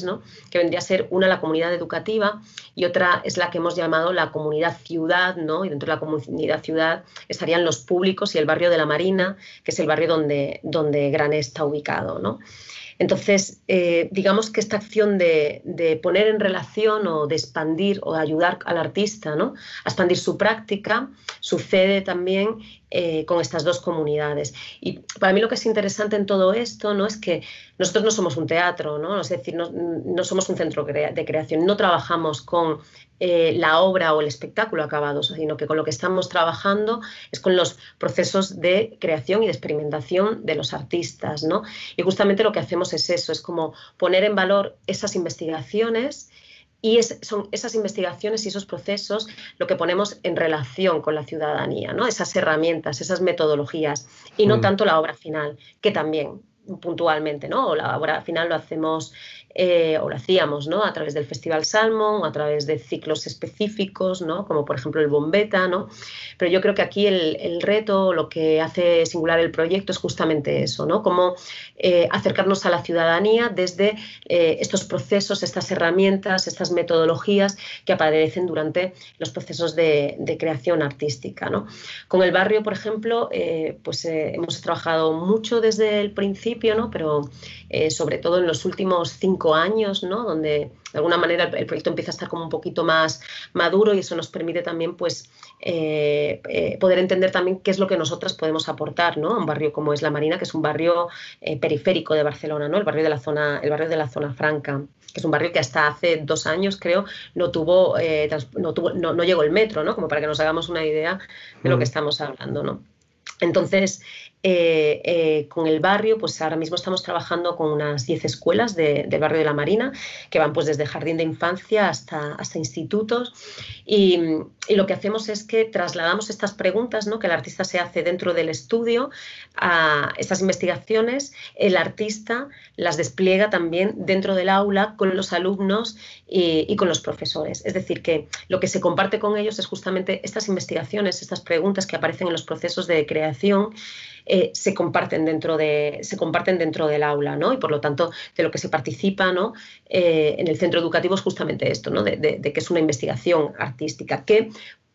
que vendría a ser una la comunidad educativa y otra es la que hemos llamado la comunidad ciudad, ¿no? y dentro de la comunidad ciudad estarían los públicos y el barrio de la Marina, que es el barrio donde, donde Grané está ubicado. ¿no? Entonces, eh, digamos que esta acción de, poner en relación o de expandir o de ayudar al artista ¿no? a expandir su práctica sucede también eh, con estas dos comunidades. Y para mí lo que es interesante en todo esto ¿no? es que nosotros no somos un teatro, ¿no? es decir, no, no somos un centro de creación, no trabajamos con eh, la obra o el espectáculo acabado, sino que con lo que estamos trabajando es con los procesos de creación y de experimentación de los artistas. ¿no? Y justamente lo que hacemos es eso, es como poner en valor esas investigaciones y son esas investigaciones y esos procesos lo que ponemos en relación con la ciudadanía, ¿no? Esas herramientas, esas metodologías, y no mm. tanto la obra final, que también puntualmente, ¿no? O la obra final lo hacemos eh, o lo hacíamos ¿no? a través del Festival Salmon, a través de ciclos específicos, ¿no? como por ejemplo el Bombeta. ¿no? Pero yo creo que aquí el, reto, lo que hace singular el proyecto es justamente eso, ¿no? cómo eh, acercarnos a la ciudadanía desde eh, estos procesos, estas herramientas, estas metodologías que aparecen durante los procesos de, creación artística. ¿no? Con el barrio, por ejemplo, pues hemos trabajado mucho desde el principio, ¿no? pero sobre todo en los últimos cinco años, ¿no? Donde de alguna manera el, proyecto empieza a estar como un poquito más maduro y eso nos permite también pues eh, eh, poder entender también qué es lo que nosotras podemos aportar, ¿no? A un barrio como es La Marina, que es un barrio eh, periférico de Barcelona, ¿no? El barrio de la zona, el barrio de la zona franca que es un barrio que hasta hace dos años, creo, no tuvo, no, tuvo no, no, llegó el metro, ¿no? Como para que nos hagamos una idea de lo que mm. estamos hablando, ¿no? Entonces, eh, eh, con el barrio, pues ahora mismo estamos trabajando con unas 10 escuelas del barrio de la Marina, que van pues desde jardín de infancia hasta, hasta institutos. Y, lo que hacemos es que trasladamos estas preguntas ¿no? que el artista se hace dentro del estudio a estas investigaciones. El artista las despliega también dentro del aula con los alumnos y, y con los profesores. Es decir, que lo que se comparte con ellos es justamente estas investigaciones, estas preguntas que aparecen en los procesos de creación eh, se, comparten dentro de, se comparten dentro del aula, ¿no? Y por lo tanto, de lo que se participa ¿no? Eh, en el centro educativo es justamente esto, ¿no? de, de que es una investigación artística que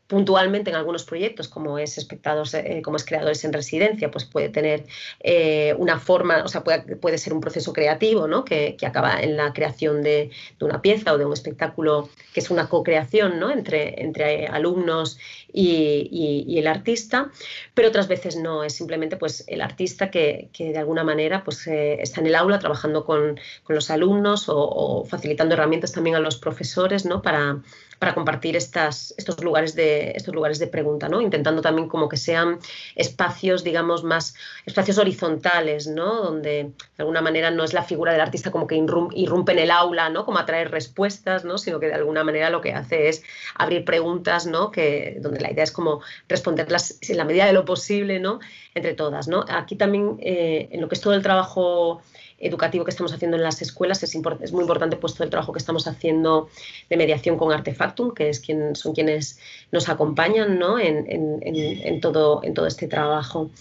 puntualmente en algunos proyectos, como es espectados, eh, como es creadores en residencia, pues puede tener eh, una forma, o sea, puede, puede, ser un proceso creativo, ¿no? Que, que acaba en la creación de, de, una pieza o de un espectáculo que es una co-creación, ¿no? Entre, entre alumnos y, y, el artista, pero otras veces no, es simplemente pues el artista que, que de alguna manera pues eh, está en el aula trabajando con, con los alumnos o, o, facilitando herramientas también a los profesores, ¿no? Para, para compartir estos lugares de estos lugares de pregunta. Intentando también como que sean espacios, digamos, más, espacios horizontales. Donde de alguna manera no es la figura del artista como que irrumpe en el aula. Como atraer respuestas, ¿no? Sino que de alguna manera lo que hace es abrir preguntas, donde la idea es como responderlas en la medida de lo posible, ¿no? Entre todas. Aquí también, eh, en lo que es todo el trabajo educativo que estamos haciendo en las escuelas, es, es muy importante puesto el trabajo que estamos haciendo de mediación con Artefactum, que es quien, son quienes nos acompañan ¿no? en, en, en, todo, en todo este trabajo.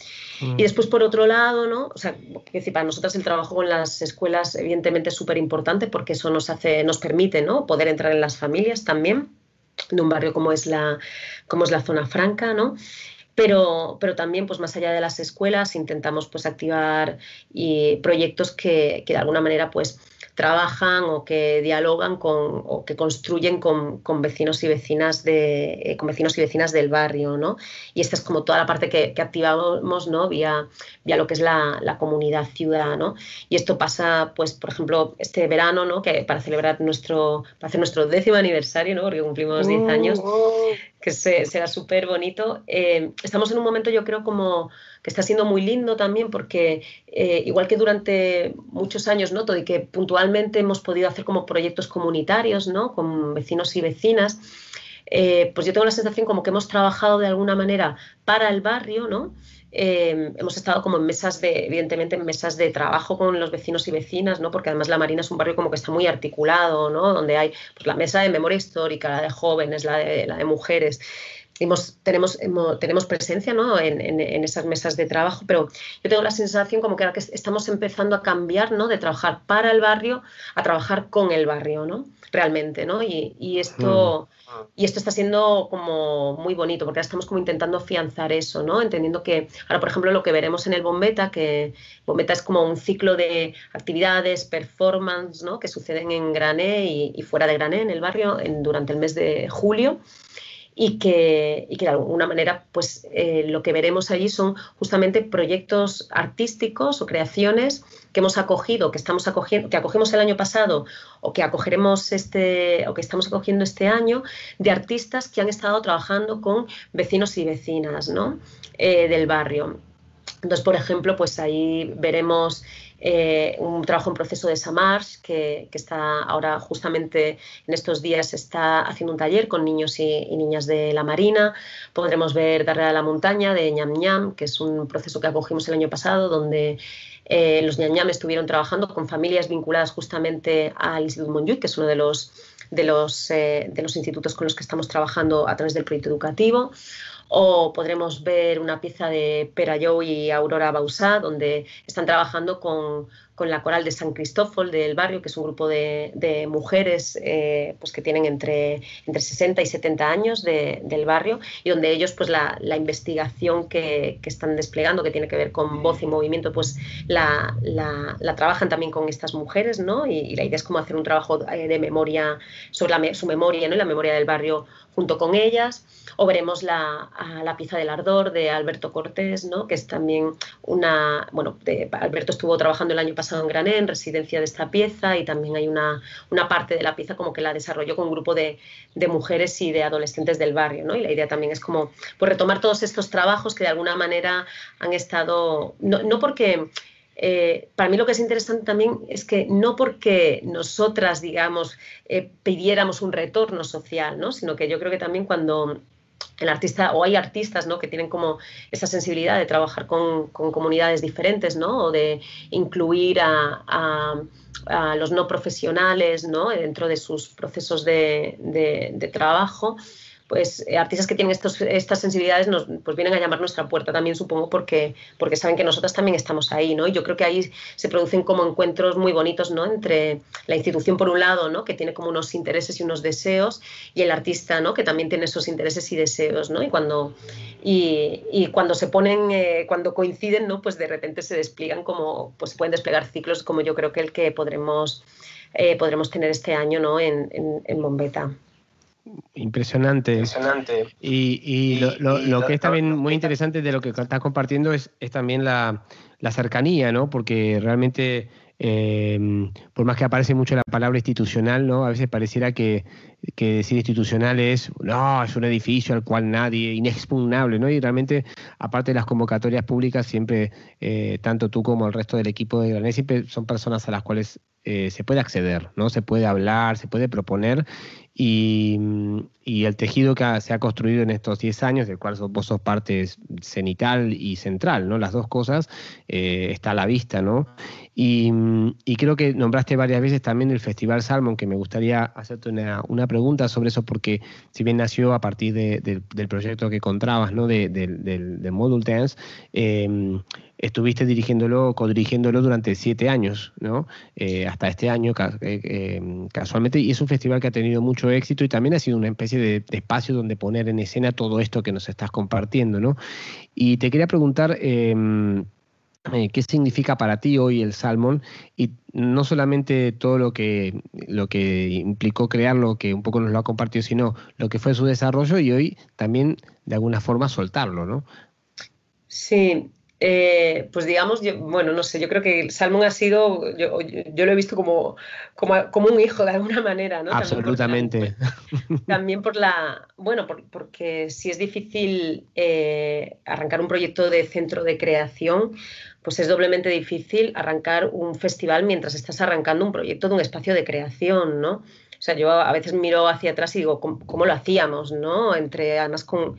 Mm. Y después, por otro lado, ¿no? o sea, para nosotros el trabajo con las escuelas evidentemente es súper importante porque eso nos, hace, nos permite ¿no? poder entrar en las familias también de un barrio como es la, como es la zona franca, ¿no? Pero, pero también pues más allá de las escuelas intentamos pues activar y proyectos que, que de alguna manera pues trabajan o que dialogan con, o que construyen con, con vecinos y vecinas de eh, con vecinos y vecinas del barrio, ¿no? Y esta es como toda la parte que, que activamos, ¿no? Vía, vía lo que es la, la, comunidad ciudad, ¿no? Y esto pasa, pues, por ejemplo, este verano, ¿no? Que para celebrar nuestro, para hacer nuestro décimo aniversario, ¿no? Porque cumplimos 10 años, que será súper bonito. Eh, estamos en un momento, yo creo, como que está siendo muy lindo también porque eh, igual que durante muchos años, ¿no? Todo y que puntualmente hemos podido hacer como proyectos comunitarios, ¿no? Con vecinos y vecinas, eh, pues yo tengo la sensación como que hemos trabajado de alguna manera para el barrio, ¿no? Eh, hemos estado como en mesas de, evidentemente, en mesas de trabajo con los vecinos y vecinas, ¿no? Porque además La Marina es un barrio como que está muy articulado, ¿no? Donde hay pues, la mesa de memoria histórica, la de jóvenes, la de, la de mujeres tenemos, tenemos presencia ¿no? en, en, esas mesas de trabajo, pero yo tengo la sensación como que ahora que estamos empezando a cambiar ¿no? de trabajar para el barrio a trabajar con el barrio, ¿no? realmente. ¿no? Y, y esto, mm. y esto está siendo como muy bonito, porque ahora estamos como intentando afianzar eso, ¿no? entendiendo que ahora, por ejemplo, lo que veremos en el Bombeta, que Bombeta es como un ciclo de actividades, performance, ¿no? que suceden en Grané y, y fuera de Grané, en el barrio, en, durante el mes de julio y que, y que de alguna manera pues eh, lo que veremos allí son justamente proyectos artísticos o creaciones que hemos acogido, que estamos acogiendo, que acogimos el año pasado o que acogeremos este o que estamos acogiendo este año de artistas que han estado trabajando con vecinos y vecinas ¿no? Eh, del barrio. Entonces, por ejemplo, pues ahí veremos eh, un trabajo en proceso de Samars, que, que, está ahora justamente en estos días está haciendo un taller con niños y, niñas de la Marina. Podremos ver Darle a la montaña de ñam ñam, que es un proceso que acogimos el año pasado, donde eh, los ñam ñam estuvieron trabajando con familias vinculadas justamente al Instituto Montjuic, que es uno de los, de los, eh, de los institutos con los que estamos trabajando a través del proyecto educativo o podremos ver una pieza de Perayou y Aurora Bausá, donde están trabajando con, con la coral de San Cristóbal del barrio, que es un grupo de, de mujeres eh, pues que tienen entre, entre 60 y 70 años de, del barrio, y donde ellos, pues la, la investigación que, que, están desplegando, que tiene que ver con voz y movimiento, pues la, la, la trabajan también con estas mujeres, ¿no? Y, y, la idea es como hacer un trabajo eh, de memoria sobre su memoria, ¿no? Y la memoria del barrio junto con ellas, o veremos la, la pieza del ardor de Alberto Cortés, ¿no? que es también una, bueno, de, Alberto estuvo trabajando el año pasado en Grané, en residencia de esta pieza, y también hay una, una parte de la pieza como que la desarrolló con un grupo de, de, mujeres y de adolescentes del barrio, ¿no? y la idea también es como pues, retomar todos estos trabajos que de alguna manera han estado, no, no porque eh, para mí lo que es interesante también es que no porque nosotras, digamos, eh, pidiéramos un retorno social, ¿no? sino que yo creo que también cuando el artista, o hay artistas ¿no? que tienen como esa sensibilidad de trabajar con, con comunidades diferentes, ¿no? o de incluir a, a, los no profesionales ¿no? dentro de sus procesos de, de trabajo, pues eh, artistas que tienen estos, estas sensibilidades nos pues vienen a llamar nuestra puerta también, supongo, porque, porque saben que nosotras también estamos ahí, ¿no? Y yo creo que ahí se producen como encuentros muy bonitos, ¿no? Entre la institución, por un lado, ¿no? Que tiene como unos intereses y unos deseos, y el artista, ¿no? Que también tiene esos intereses y deseos, ¿no? Y cuando, y, cuando se ponen, eh, cuando coinciden, ¿no? Pues de repente se despliegan como, pues pueden desplegar ciclos como yo creo que el que podremos, eh, podremos tener este año, ¿no? En, en, en Bombeta. Impresionante. Impresionante. Y, y, lo, lo, y lo, que es también muy interesante de lo que estás compartiendo es, es también la, la, cercanía, ¿no? Porque realmente eh, por más que aparece mucho la palabra institucional, ¿no? A veces pareciera que, decir institucional es, no, es un edificio al cual nadie, inexpugnable, ¿no? Y realmente, aparte de las convocatorias públicas, siempre, eh, tanto tú como el resto del equipo de Granés, siempre son personas a las cuales eh, se puede acceder, ¿no? Se puede hablar, se puede proponer y, el tejido que se ha construido en estos 10 años, del cual vos sos parte cenital y central, ¿no? Las dos cosas eh, está a la vista, ¿no? Y, creo que nombraste varias veces también el Festival Salmon, que me gustaría hacerte una, pregunta sobre eso, porque si bien nació a partir del proyecto que contabas, ¿no? De, del, del, Module Dance, eh, estuviste dirigiéndolo, co-dirigiéndolo durante siete años, ¿no? Eh, hasta este año eh, eh, casualmente, y es un festival que ha tenido mucho éxito y también ha sido una especie de, espacio donde poner en escena todo esto que nos estás compartiendo, ¿no? Y te quería preguntar... Em, ¿Qué significa para ti hoy el Salmon? Y no solamente todo lo que, lo que implicó crearlo, que un poco nos lo ha compartido, sino lo que fue su desarrollo y hoy también de alguna forma soltarlo, ¿no? Sí, eh, pues digamos, bueno, no sé, yo creo que Salmon ha sido, yo, lo he visto como, como, un hijo de alguna manera, ¿no? Absolutamente. También por la, bueno, porque si es difícil eh, arrancar un proyecto de centro de creación, pues es doblemente difícil arrancar un festival mientras estás arrancando un proyecto de un espacio de creación, ¿no? O sea, yo a veces miro hacia atrás y digo, ¿cómo, lo hacíamos, no? Entre, además, con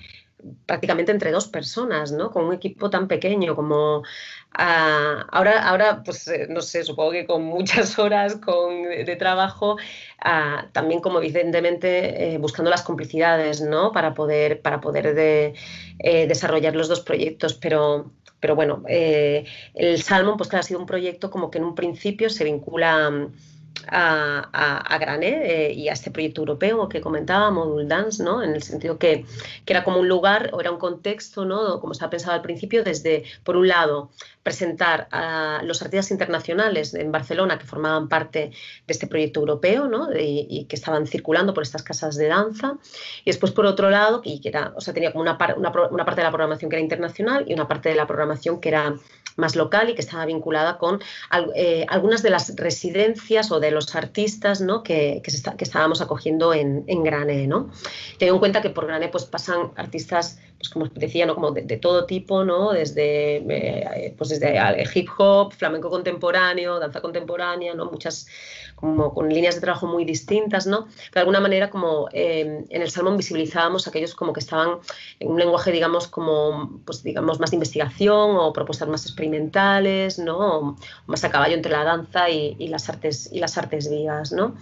prácticamente entre dos personas, ¿no? Con un equipo tan pequeño como ah, ahora, ahora, pues eh, no sé, supongo que con muchas horas con, de, trabajo, ah, también como evidentemente eh, buscando las complicidades, ¿no? Para poder, para poder de, eh, desarrollar los dos proyectos, pero pero bueno, el Salmon, pues que ha sido un proyecto como que en un principio se vincula a, a, Grané eh, y a este proyecto europeo que comentaba, Modul Dance, ¿no? en el sentido que, que, era como un lugar o era un contexto, ¿no? como ha pensado al principio, desde, por un lado, presentar a los artistas internacionales en Barcelona que formaban parte de este proyecto europeo ¿no? y, que estaban circulando por estas casas de danza, y después, por otro lado, y que era, o sea, tenía como una, una parte de la programación que era internacional y una parte de la programación que era más local y que estaba vinculada con eh, algunas de las residencias o de los artistas ¿no? que, que, estábamos acogiendo en, Grané. ¿no? Tengo en cuenta que por Grané pues, pasan artistas, pues, como decía, ¿no? como de, todo tipo, ¿no? desde, eh, pues desde hip hop, flamenco contemporáneo, danza contemporánea, ¿no? muchas como con líneas de trabajo muy distintas, ¿no? de alguna manera como em, en el Salmón visibilizábamos aquellos como que estaban en un lenguaje, digamos, como, pues digamos, más de investigación o propuestas más experimentales, ¿no? más a caballo entre la danza y, las artes y las artes vivas, ¿no?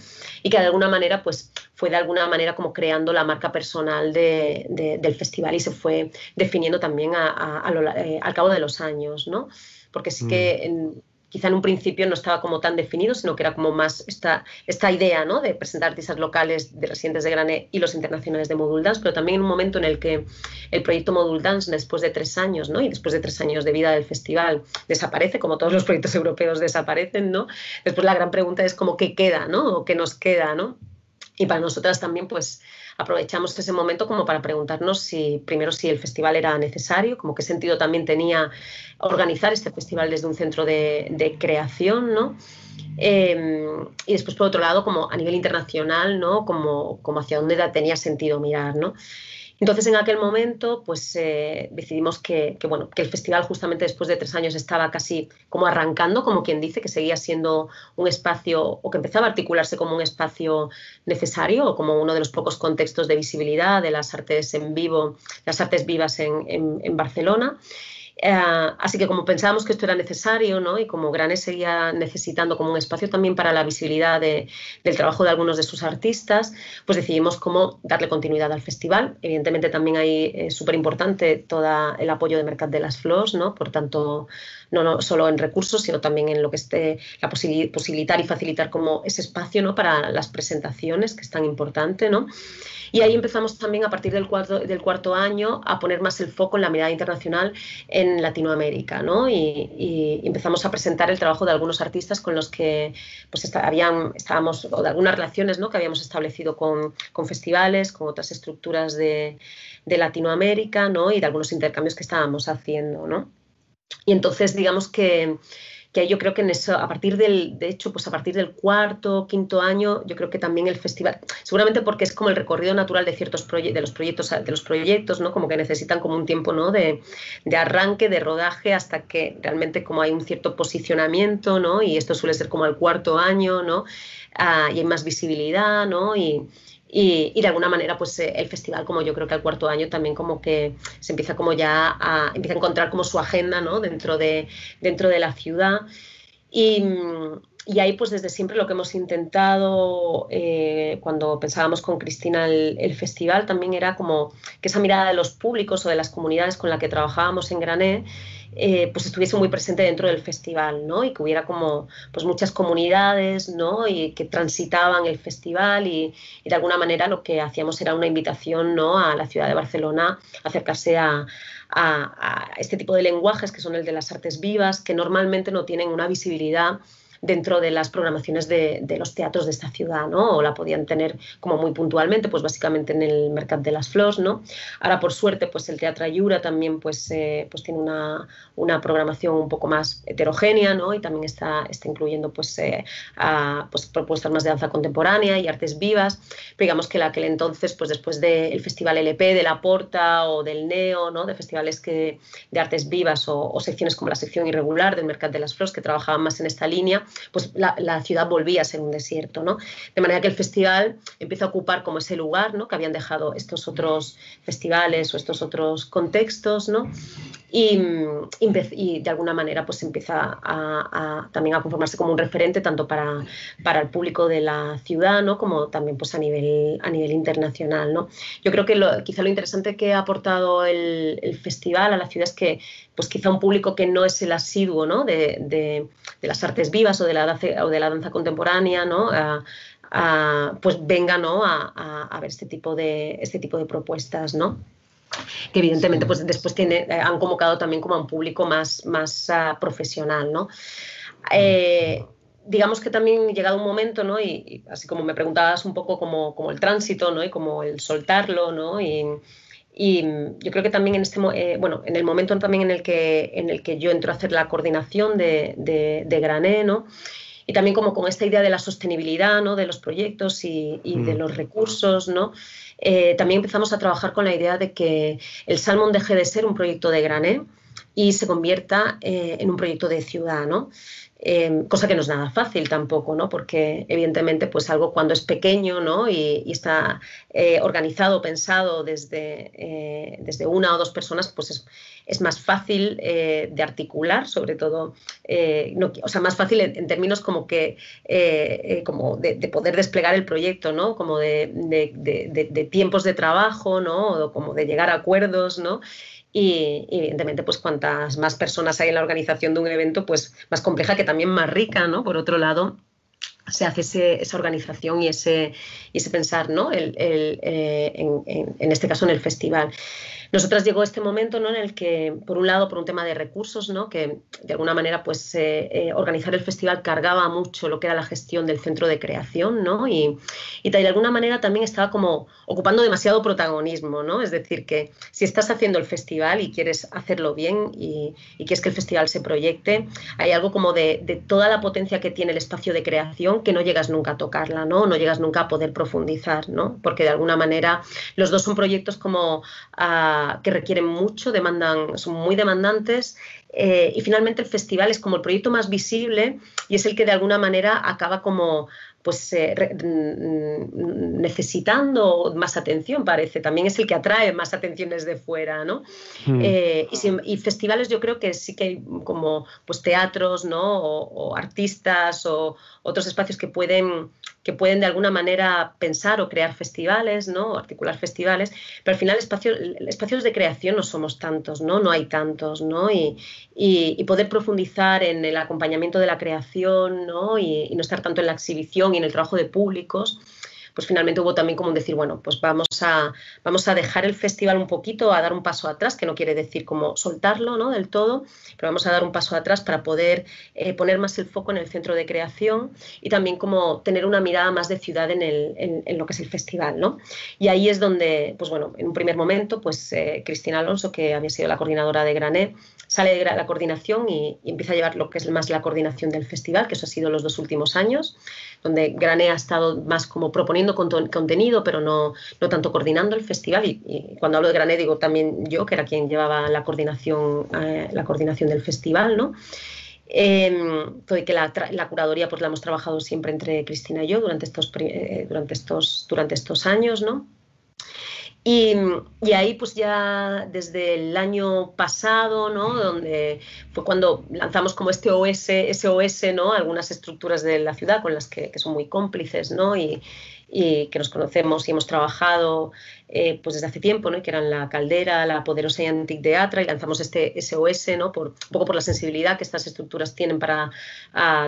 Y que de alguna manera, pues, fue de alguna manera como creando la marca personal del festival y se fue definiendo también eh, al cabo de los años, ¿no? Porque sí que mm. en, quizá en un principio no estaba como tan definido, sino que era como más esta, esta idea ¿no? de presentar artistas locales de residentes de Grané y los internacionales de Modul Dance, pero también en un momento en el que el proyecto Modul Dance, después de tres años, ¿no? y después de tres años de vida del festival, desaparece, como todos los proyectos europeos desaparecen, ¿no? después la gran pregunta es como qué queda, ¿no? o qué nos queda, ¿no? y para nosotras también, pues aprovechamos ese momento como para preguntarnos si primero si el festival era necesario, como qué sentido también tenía organizar este festival desde un centro de, creación, ¿no? Em, y después, por otro lado, como a nivel internacional, ¿no? Como, como hacia dónde tenía sentido mirar, ¿no? Entonces, en aquel momento, pues eh, decidimos que, bueno, que el festival justamente después de tres años estaba casi como arrancando, como quien dice, que seguía siendo un espacio o que empezaba a articularse como un espacio necesario o como uno de los pocos contextos de visibilidad de las artes en vivo, las artes vivas en, en Barcelona. Eh, así que como pensábamos que esto era necesario ¿no? y como Granes seguía necesitando como un espacio también para la visibilidad del trabajo de algunos de sus artistas, pues decidimos cómo darle continuidad al festival. Evidentemente también hay eh, súper importante todo el apoyo de Mercat de las Flors, ¿no? por tanto no, no, solo en recursos, sino también en lo que esté la posibilitar y facilitar como ese espacio ¿no? para las presentaciones, que es tan importante. ¿no? Y ahí empezamos también a partir del cuarto, del cuarto año a poner más el foco en la mirada internacional en Latinoamérica, ¿no? Y, empezamos a presentar el trabajo de algunos artistas con los que pues habían, estábamos, o de algunas relaciones ¿no? que habíamos establecido con, con festivales, con otras estructuras de, de Latinoamérica, ¿no? Y de algunos intercambios que estábamos haciendo, ¿no? Y entonces, digamos que que yo creo que en eso, a partir del, de hecho, pues a partir del cuarto, quinto año, yo creo que también el festival, seguramente porque es como el recorrido natural de ciertos de los proyectos, de los proyectos, ¿no? Como que necesitan como un tiempo, ¿no? De, de arranque, de rodaje, hasta que realmente como hay un cierto posicionamiento, ¿no? Y esto suele ser como el cuarto año, ¿no? Ah, y hay más visibilidad, ¿no? Y, y, de alguna manera, pues eh, el festival, como yo creo que al cuarto año también como que se empieza como ya a, empieza a encontrar como su agenda, ¿no? Dentro de, dentro de la ciudad. Y, y ahí, pues desde siempre lo que hemos intentado eh, cuando pensábamos con Cristina el, festival también era como que esa mirada de los públicos o de las comunidades con la que trabajábamos en Grané eh, pues estuviese muy presente dentro del festival, ¿no? Y que hubiera como pues muchas comunidades, ¿no? Y que transitaban el festival y, de alguna manera lo que hacíamos era una invitación, ¿no? A la ciudad de Barcelona a acercarse a, a este tipo de lenguajes que son el de las artes vivas, que normalmente no tienen una visibilidad dentro de las programaciones de, los teatros de esta ciudad, ¿no? O la podían tener como muy puntualmente, pues básicamente en el Mercat de las Flors, ¿no? Ahora, por suerte, pues el Teatro Ayura también pues, eh, pues tiene una, una, programación un poco más heterogénea, ¿no? Y también está, está incluyendo pues, eh, pues propuestas más de danza contemporánea y artes vivas. Pero digamos que la aquel entonces, pues después del Festival LP de la Porta o del Neo, ¿no? De festivales que, de artes vivas o, o secciones como la sección irregular del Mercat de las Flors que trabajaban más en esta línea, pues la, ciudad volvía a ser un desierto, ¿no? De manera que el festival empieza a ocupar como ese lugar, ¿no? Que habían dejado estos otros festivales o estos otros contextos, ¿no? Y, y, de alguna manera pues empieza a, también a conformarse como un referente tanto para, el público de la ciudad ¿no? como también pues a nivel, a nivel internacional. ¿no? Yo creo que quizá lo interesante que ha aportado el, festival a la ciudad es que pues quizá un público que no es el asiduo ¿no? de, las artes vivas o de la, o de la danza contemporánea, ¿no? pues venga ¿no? a, a, ver este tipo de, este tipo de propuestas. ¿no? Que evidentemente pues después tiene, eh, han convocado también como a un público más, más uh, profesional, ¿no? Eh, digamos que también llegado un momento, ¿no? Y, así como me preguntabas un poco como, como, el tránsito, ¿no? Y como el soltarlo, ¿no? Y, y yo creo que también en este eh, bueno, en el momento también en el que en el que yo entro a hacer la coordinación de, de, de Grané, ¿no? Y también como con esta idea de la sostenibilidad ¿no? de los proyectos y, de mm. los recursos, ¿no? Eh, también empezamos a trabajar con la idea de que el Salmon deje de ser un proyecto de grané y se convierta eh, en un proyecto de ciudad, ¿no? Em, cosa que no es nada fácil tampoco, ¿no? Porque evidentemente, pues algo cuando es pequeño, ¿no? Y, está eh, organizado, pensado desde, eh, desde una o dos personas, pues es, más fácil eh, de articular, sobre todo, o sea, más fácil en, términos como que, como de, poder desplegar el proyecto, ¿no? Como de tiempos de trabajo, ¿no? O como de llegar a acuerdos, ¿no? Y, evidentemente, pues cuantas más personas hay en la organización de un evento, pues más compleja que también más rica, ¿no? Por otro lado, se hace esa organización y ese, y ese pensar, ¿no? El, eh, en, en, este caso en el festival. Nosotras llegó este momento ¿no? en el que, por un lado, por un tema de recursos, ¿no? que de alguna manera pues, eh, eh, organizar el festival cargaba mucho lo que era la gestión del centro de creación ¿no? y, y de alguna manera también estaba como ocupando demasiado protagonismo. ¿no? Es decir, que si estás haciendo el festival y quieres hacerlo bien y, y quieres que el festival se proyecte, hay algo como de, de, toda la potencia que tiene el espacio de creación que no llegas nunca a tocarla, no, no llegas nunca a poder profundizar, ¿no? porque de alguna manera los dos son proyectos como... Uh, que requieren mucho, demandan, son muy demandantes eh, y finalmente el festival es como el proyecto más visible y es el que de alguna manera acaba como pues eh, mm, necesitando más atención, parece. También es el que atrae más atenciones de fuera, ¿no? Eh, y, festivales yo creo que sí que hay como pues teatros, ¿no? O, artistas o otros espacios que pueden, que pueden de alguna manera pensar o crear festivales, ¿no? Articular festivales, pero al final espacios, espacios de creación no somos tantos, ¿no? No hay tantos, ¿no? Y, y, poder profundizar en el acompañamiento de la creación ¿no? Y, no estar tanto en la exhibición y en el trabajo de públicos, pues finalmente hubo también como un decir, bueno, pues vamos a, vamos a dejar el festival un poquito, a dar un paso atrás, que no quiere decir como soltarlo ¿no? del todo, pero vamos a dar un paso atrás para poder eh, poner más el foco en el centro de creación y también como tener una mirada más de ciudad en, el, en, lo que es el festival. ¿no? Y ahí es donde, pues bueno, en un primer momento, pues eh, Cristina Alonso, que había sido la coordinadora de Grané, sale de la coordinación y, empieza a llevar lo que es más la coordinación del festival, que eso ha sido los dos últimos años, donde Grané ha estado más como proponiendo contenido, pero no, no tanto coordinando el festival. Y, cuando hablo de Grané digo también yo, que era quien llevaba la coordinación, eh, la coordinación del festival, ¿no? Eh, que la, la, curaduría pues la hemos trabajado siempre entre Cristina y yo durante estos, eh, durante estos, durante estos años, ¿no? Y, ahí pues ya desde el año pasado, ¿no? Donde fue cuando lanzamos como este OS, SOS, ¿no? Algunas estructuras de la ciudad con las que, que son muy cómplices, ¿no? Y, y que nos conocemos y hemos trabajado eh, pues desde hace tiempo, ¿no? que eran la Caldera, la Poderosa y Antic Teatra, y lanzamos este SOS, ¿no? por, un poco por la sensibilidad que estas estructuras tienen para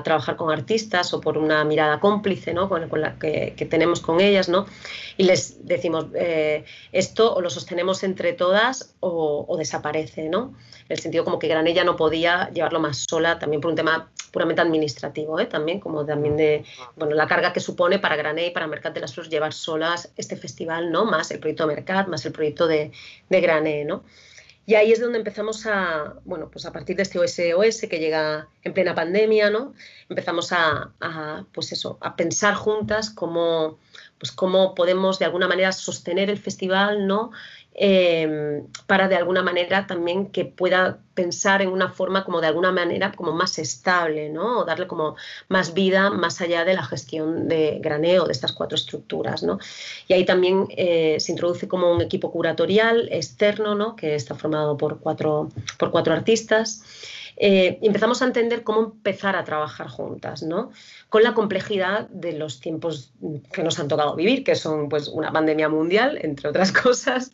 trabajar con artistas o por una mirada cómplice ¿no? con, la que, tenemos con ellas. ¿no? Y les decimos, eh, esto o lo sostenemos entre todas o, desaparece. ¿no? En el sentido como que Granella no podía llevarlo más sola, también por un tema puramente administrativo, ¿eh? también como también de bueno, la carga que supone para Grané y para Mercat de las Flores llevar solas este festival, ¿no? más el proyecto Mercat, más el proyecto de, de Grané. ¿no? Y ahí es donde empezamos a, bueno, pues a partir de este OSOS que llega en plena pandemia, ¿no? Empezamos a, a pues eso, a pensar juntas cómo, pues cómo podemos de alguna manera sostener el festival, ¿no? Em, para de alguna manera también que pueda pensar en una forma como de alguna manera como más estable, ¿no? O darle como más vida más allá de la gestión de graneo de estas cuatro estructuras, ¿no? Y ahí también eh, se introduce como un equipo curatorial externo, ¿no? Que está formado por cuatro, por cuatro artistas. Eh, empezamos a entender cómo empezar a trabajar juntas, ¿no? Con la complejidad de los tiempos que nos han tocado vivir, que son pues una pandemia mundial, entre otras cosas,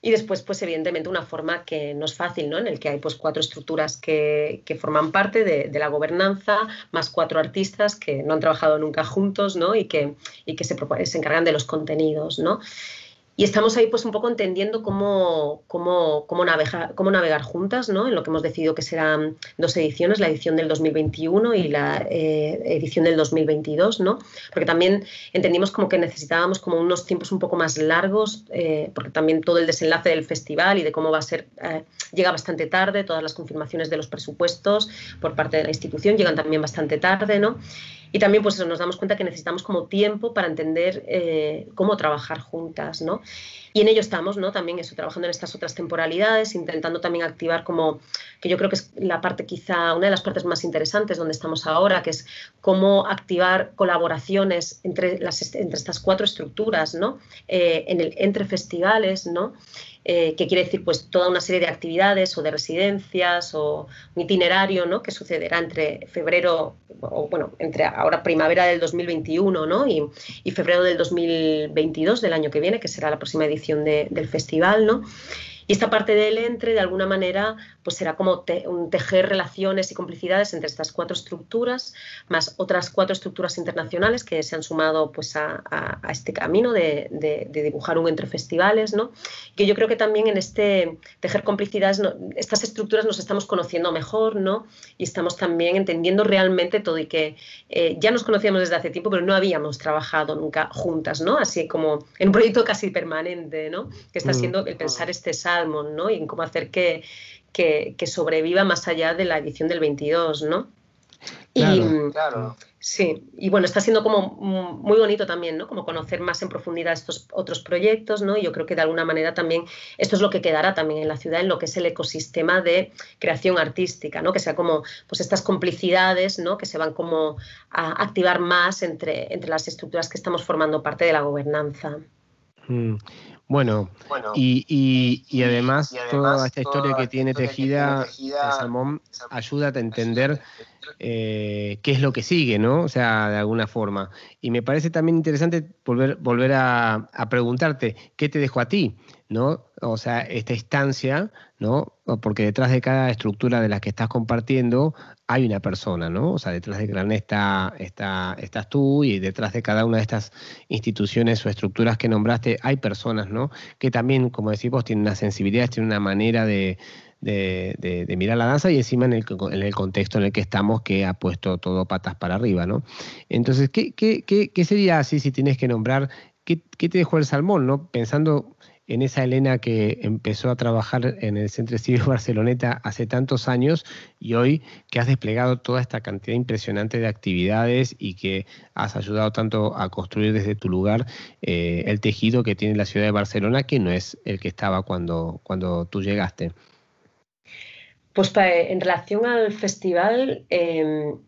y después, pues evidentemente una forma que no es fácil, ¿no? En el que hay pues cuatro estructuras que, forman parte de, la gobernanza, más cuatro artistas que no han trabajado nunca juntos, ¿no? Y que, y que se, se encargan de los contenidos, ¿no? Y estamos ahí pues un poco entendiendo cómo, cómo, cómo, navegar, cómo navegar juntas, ¿no? En lo que hemos decidido que serán dos ediciones, la edición del 2021 y la eh, edición del 2022, ¿no? Porque también entendimos como que necesitábamos como unos tiempos un poco más largos, eh, porque también todo el desenlace del festival y de cómo va a ser, eh, llega bastante tarde, todas las confirmaciones de los presupuestos por parte de la institución llegan también bastante tarde, ¿no? Y también pues nos damos cuenta que necesitamos como tiempo para entender eh, cómo trabajar juntas, ¿no? Y en ello estamos, ¿no? También eso, trabajando en estas otras temporalidades, intentando también activar como, que yo creo que es la parte quizá, una de las partes más interesantes donde estamos ahora, que es cómo activar colaboraciones entre, las, entre estas cuatro estructuras, ¿no? Eh, en el, entre festivales, ¿no? Eh, que quiere decir pues toda una serie de actividades o de residencias o un itinerario ¿no? que sucederá entre febrero, o bueno, entre ahora primavera del 2021 ¿no? y, y febrero del 2022 del año que viene, que será la próxima edición del festival, ¿no? Y esta parte del entre, de alguna manera, pues será como un tejer relaciones y complicidades entre estas cuatro estructuras, más otras cuatro estructuras internacionales que se han sumado pues, a, este camino de, dibujar un entre festivales, ¿no? Que yo creo que también en este tejer complicidades, estas estructuras nos estamos conociendo mejor, ¿no? Y estamos también entendiendo realmente todo y que eh, ya nos conocíamos desde hace tiempo, pero no habíamos trabajado nunca juntas, ¿no? Así como en un proyecto casi permanente, ¿no? Que está mm. siendo el pensar este ¿no? Y en cómo hacer que, que, sobreviva más allá de la edición del 22, ¿no? y, claro. Sí, y bueno, está siendo como muy bonito también, ¿no? Como conocer más en profundidad estos otros proyectos, ¿no? Y yo creo que de alguna manera también esto es lo que quedará también en la ciudad, en lo que es el ecosistema de creación artística, ¿no? Que sea como, pues estas complicidades, ¿no? Que se van como a activar más entre, entre las estructuras que estamos formando parte de la gobernanza. Mm. Bueno, y, y, además, toda esta historia que tiene tejida, el salmón ayuda a entender eh, qué es lo que sigue, ¿no? O sea, de alguna forma. Y me parece también interesante volver, volver a, a preguntarte, ¿qué te dejó a ti? ¿No? O sea, esta instancia, ¿no? Porque detrás de cada estructura de la que estás compartiendo hay una persona, ¿no? O sea, detrás de Gran está, está, estás tú y detrás de cada una de estas instituciones o estructuras que nombraste hay personas, ¿no? Que también, como decimos, tienen una sensibilidad, tienen una manera de, mirar la danza y encima en el, en el, contexto en el que estamos que ha puesto todo patas para arriba, ¿no? Entonces, ¿qué, qué, qué, qué sería así si tienes que nombrar? ¿Qué, ¿Qué, te dejó el salmón, no? Pensando en esa Elena que empezó a trabajar en el Centro Cívico Barceloneta hace tantos años y hoy que has desplegado toda esta cantidad impresionante de actividades y que has ayudado tanto a construir desde tu lugar eh, el tejido que tiene la ciudad de Barcelona, que no es el que estaba cuando, cuando tú llegaste. Pues en relación al festival, em,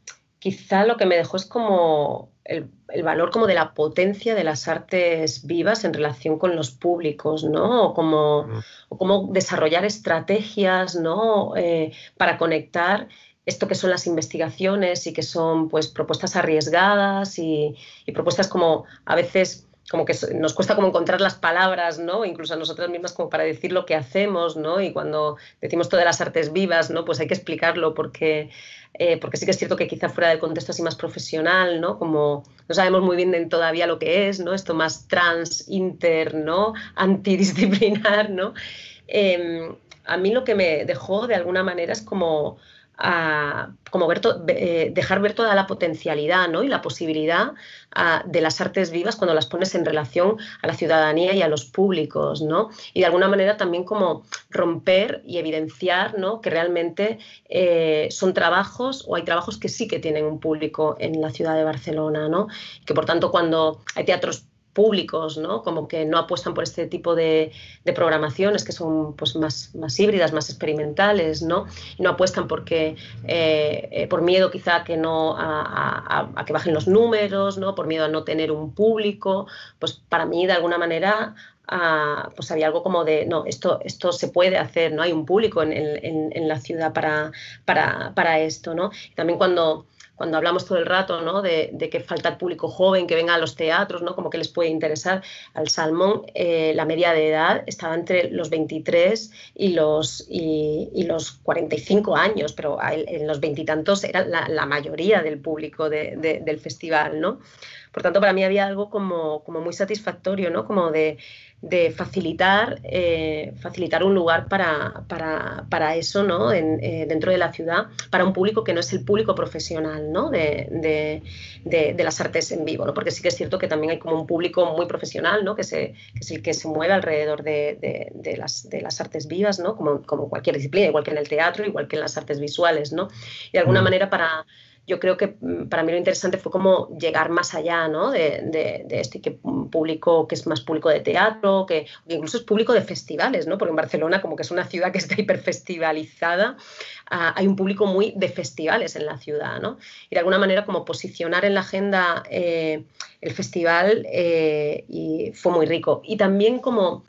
quizá lo que me dejó es como el, valor como de la potencia de las artes vivas en relación con los públicos, ¿no? O como, cómo desarrollar estrategias, ¿no? Eh, para conectar esto que son las investigaciones y que son pues propuestas arriesgadas y, y propuestas como a veces como que nos cuesta como encontrar las palabras, ¿no? Incluso a nosotras mismas como para decir lo que hacemos, ¿no? Y cuando decimos todas las artes vivas, ¿no? Pues hay que explicarlo porque, eh, porque sí que es cierto que quizá fuera del contexto así más profesional, ¿no? Como no sabemos muy bien todavía lo que es, ¿no? Esto más trans, inter, ¿no? Antidisciplinar, ¿no? Em, a mí lo que me dejó de alguna manera es como como ver eh, dejar ver toda la potencialidad ¿no? y la posibilidad de las artes vivas cuando las pones en relación a la ciudadanía y a los públicos, ¿no? Y de alguna manera también como romper y evidenciar ¿no? que realmente eh, son trabajos o hay trabajos que sí que tienen un público en la ciudad de Barcelona, ¿no? Que por tanto cuando hay teatros públicos, ¿no? Como que no apuestan por este tipo de, programaciones que son pues, más, híbridas, más experimentales, ¿no? Y no apuestan porque, eh, eh, por miedo quizá a que, no, a, que bajen los números, ¿no? Por miedo a no tener un público, pues para mí de alguna manera pues había algo como de, no, esto, esto se puede hacer, ¿no? Hay un público en, la ciudad para, para, para esto, ¿no? También cuando cuando hablamos todo el rato ¿no? de, que falta el público joven que venga a los teatros, ¿no? como que les puede interesar. Al Salmón, eh, la media de edad estaba entre los 23 y los, y, los 45 años, pero en los veintitantos era la, mayoría del público del festival. ¿no? Por tanto, para mí había algo como, como muy satisfactorio, ¿no? como de de facilitar, eh, facilitar un lugar para, para, eso ¿no? Eh, dentro de la ciudad, para un público que no es el público profesional ¿no? de, las artes en vivo, ¿no? porque sí que es cierto que también hay como un público muy profesional ¿no? que, se, que es el que se mueve alrededor de, las, de las artes vivas, ¿no? como, como cualquier disciplina, igual que en el teatro, igual que en las artes visuales. ¿no? Y de alguna mm. manera para yo creo que mm, para mí lo interesante fue como llegar más allá ¿no? de, de, esto y que público que es más público de teatro, que, incluso es público de festivales, ¿no? porque en Barcelona como que es una ciudad que está hiperfestivalizada, uh, hay un público muy de festivales en la ciudad. ¿no? Y de alguna manera como posicionar en la agenda eh, el festival eh, y fue muy rico. Y también como...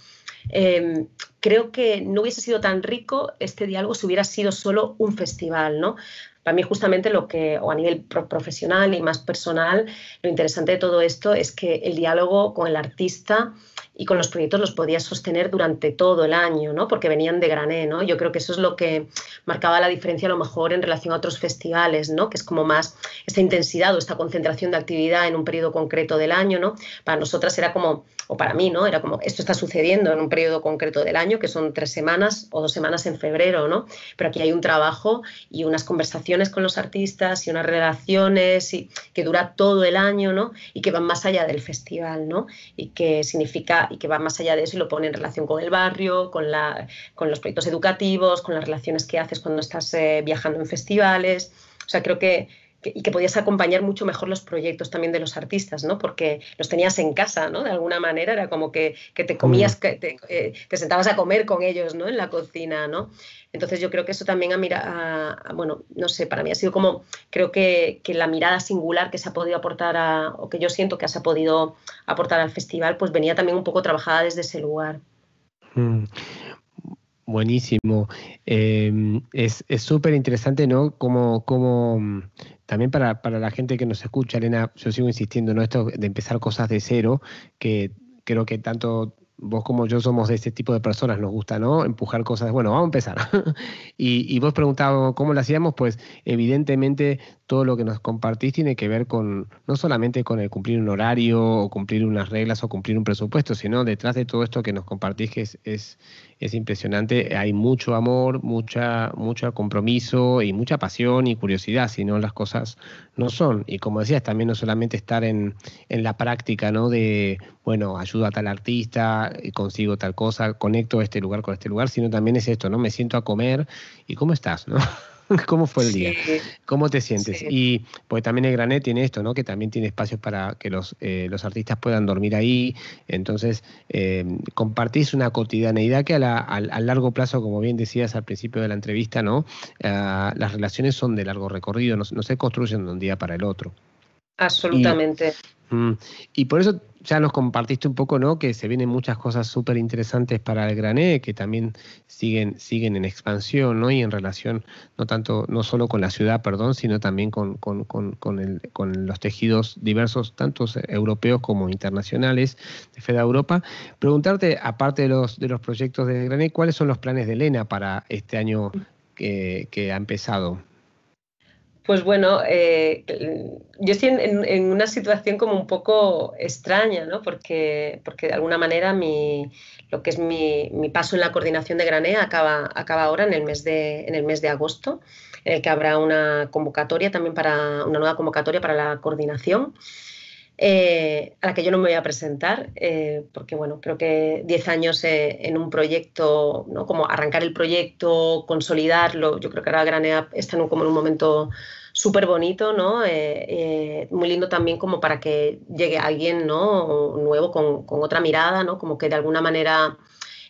Em, creo que no hubiese sido tan rico este diálogo si hubiera sido solo un festival, ¿no? Para mí justamente lo que, o a nivel profesional y más personal, lo interesante de todo esto es que el diálogo con el artista y con los proyectos los podía sostener durante todo el año, ¿no? Porque venían de grané, ¿no? Yo creo que eso es lo que marcaba la diferencia a lo mejor en relación a otros festivales, ¿no? Que es como más esta intensidad o esta concentración de actividad en un periodo concreto del año, ¿no? Para nosotras era como, o para mí, ¿no? Era como, esto está sucediendo en un periodo concreto del año, que son tres semanas o dos semanas en febrero, ¿no? Pero aquí hay un trabajo y unas conversaciones con los artistas y unas relaciones y, que dura todo el año, ¿no? Y que van más allá del festival, ¿no? Y que significa y que va más allá de eso y lo pone en relación con el barrio, con, la, con los proyectos educativos, con las relaciones que haces cuando estás eh, viajando en festivales. O sea, creo que, y que podías acompañar mucho mejor los proyectos también de los artistas, ¿no? Porque los tenías en casa, ¿no? De alguna manera era como que, te comías, que te, eh, te, sentabas a comer con ellos, ¿no? En la cocina, ¿no? Entonces yo creo que eso también ha mirado, bueno, no sé, para mí ha sido como, creo que, la mirada singular que se ha podido aportar a, o que yo siento que se ha podido aportar al festival, pues venía también un poco trabajada desde ese lugar. Mm. Buenísimo. Em, es súper interesante, ¿no? Como, como también para, para, la gente que nos escucha, Elena, yo sigo insistiendo, ¿no? Esto de empezar cosas de cero, que creo que tanto vos como yo somos de este tipo de personas, nos gusta, ¿no? Empujar cosas, bueno, vamos a empezar. y, y, vos preguntabas cómo lo hacíamos, pues evidentemente todo lo que nos compartís tiene que ver con, no solamente con el cumplir un horario o cumplir unas reglas o cumplir un presupuesto, sino detrás de todo esto que nos compartís, que es, es, es impresionante, hay mucho amor, mucha, mucho compromiso y mucha pasión y curiosidad, si no las cosas no son. Y como decías, también no solamente estar en, en la práctica, ¿no? De, bueno, ayudo a tal artista, consigo tal cosa, conecto este lugar con este lugar, sino también es esto, ¿no? Me siento a comer y ¿cómo estás, no? ¿Cómo fue el día? ¿Cómo te sientes? Y pues también el Granet tiene esto, ¿no? Que también tiene espacios para que los, eh, los artistas puedan dormir ahí. Entonces, eh, compartís una cotidianeidad que a, a, largo plazo, como bien decías al principio de la entrevista, ¿no? Ah, las relaciones son de largo recorrido, no, se construyen de un día para el otro. Absolutamente. Mm, y por eso ya nos compartiste un poco, ¿no? Que se vienen muchas cosas súper interesantes para el Grané, que también siguen, siguen en expansión, ¿no? Y en relación, no tanto, no solo con la ciudad, perdón, sino también con, con, con, con, los tejidos diversos, tanto europeos como internacionales de FEDA Europa. Preguntarte, aparte de los, de los proyectos del Grané, ¿cuáles son los planes de Elena para este año que, que ha empezado? Pues bueno, eh, yo estoy en, una situación como un poco extraña, ¿no? Porque, porque de alguna manera mi, lo que es mi, paso en la coordinación de Granea acaba, acaba ahora en el, mes de, en el mes de agosto, en el que habrá una convocatoria también para una nueva convocatoria para la coordinación. Eh, a la que yo no me voy a presentar, eh, porque bueno, creo que 10 años en un proyecto, ¿no? como arrancar el proyecto, consolidarlo, yo creo que ahora Granea está en un, como en un momento súper bonito, ¿no? Eh, muy lindo también como para que llegue alguien, ¿no? Nuevo con, con, otra mirada, ¿no? Como que de alguna manera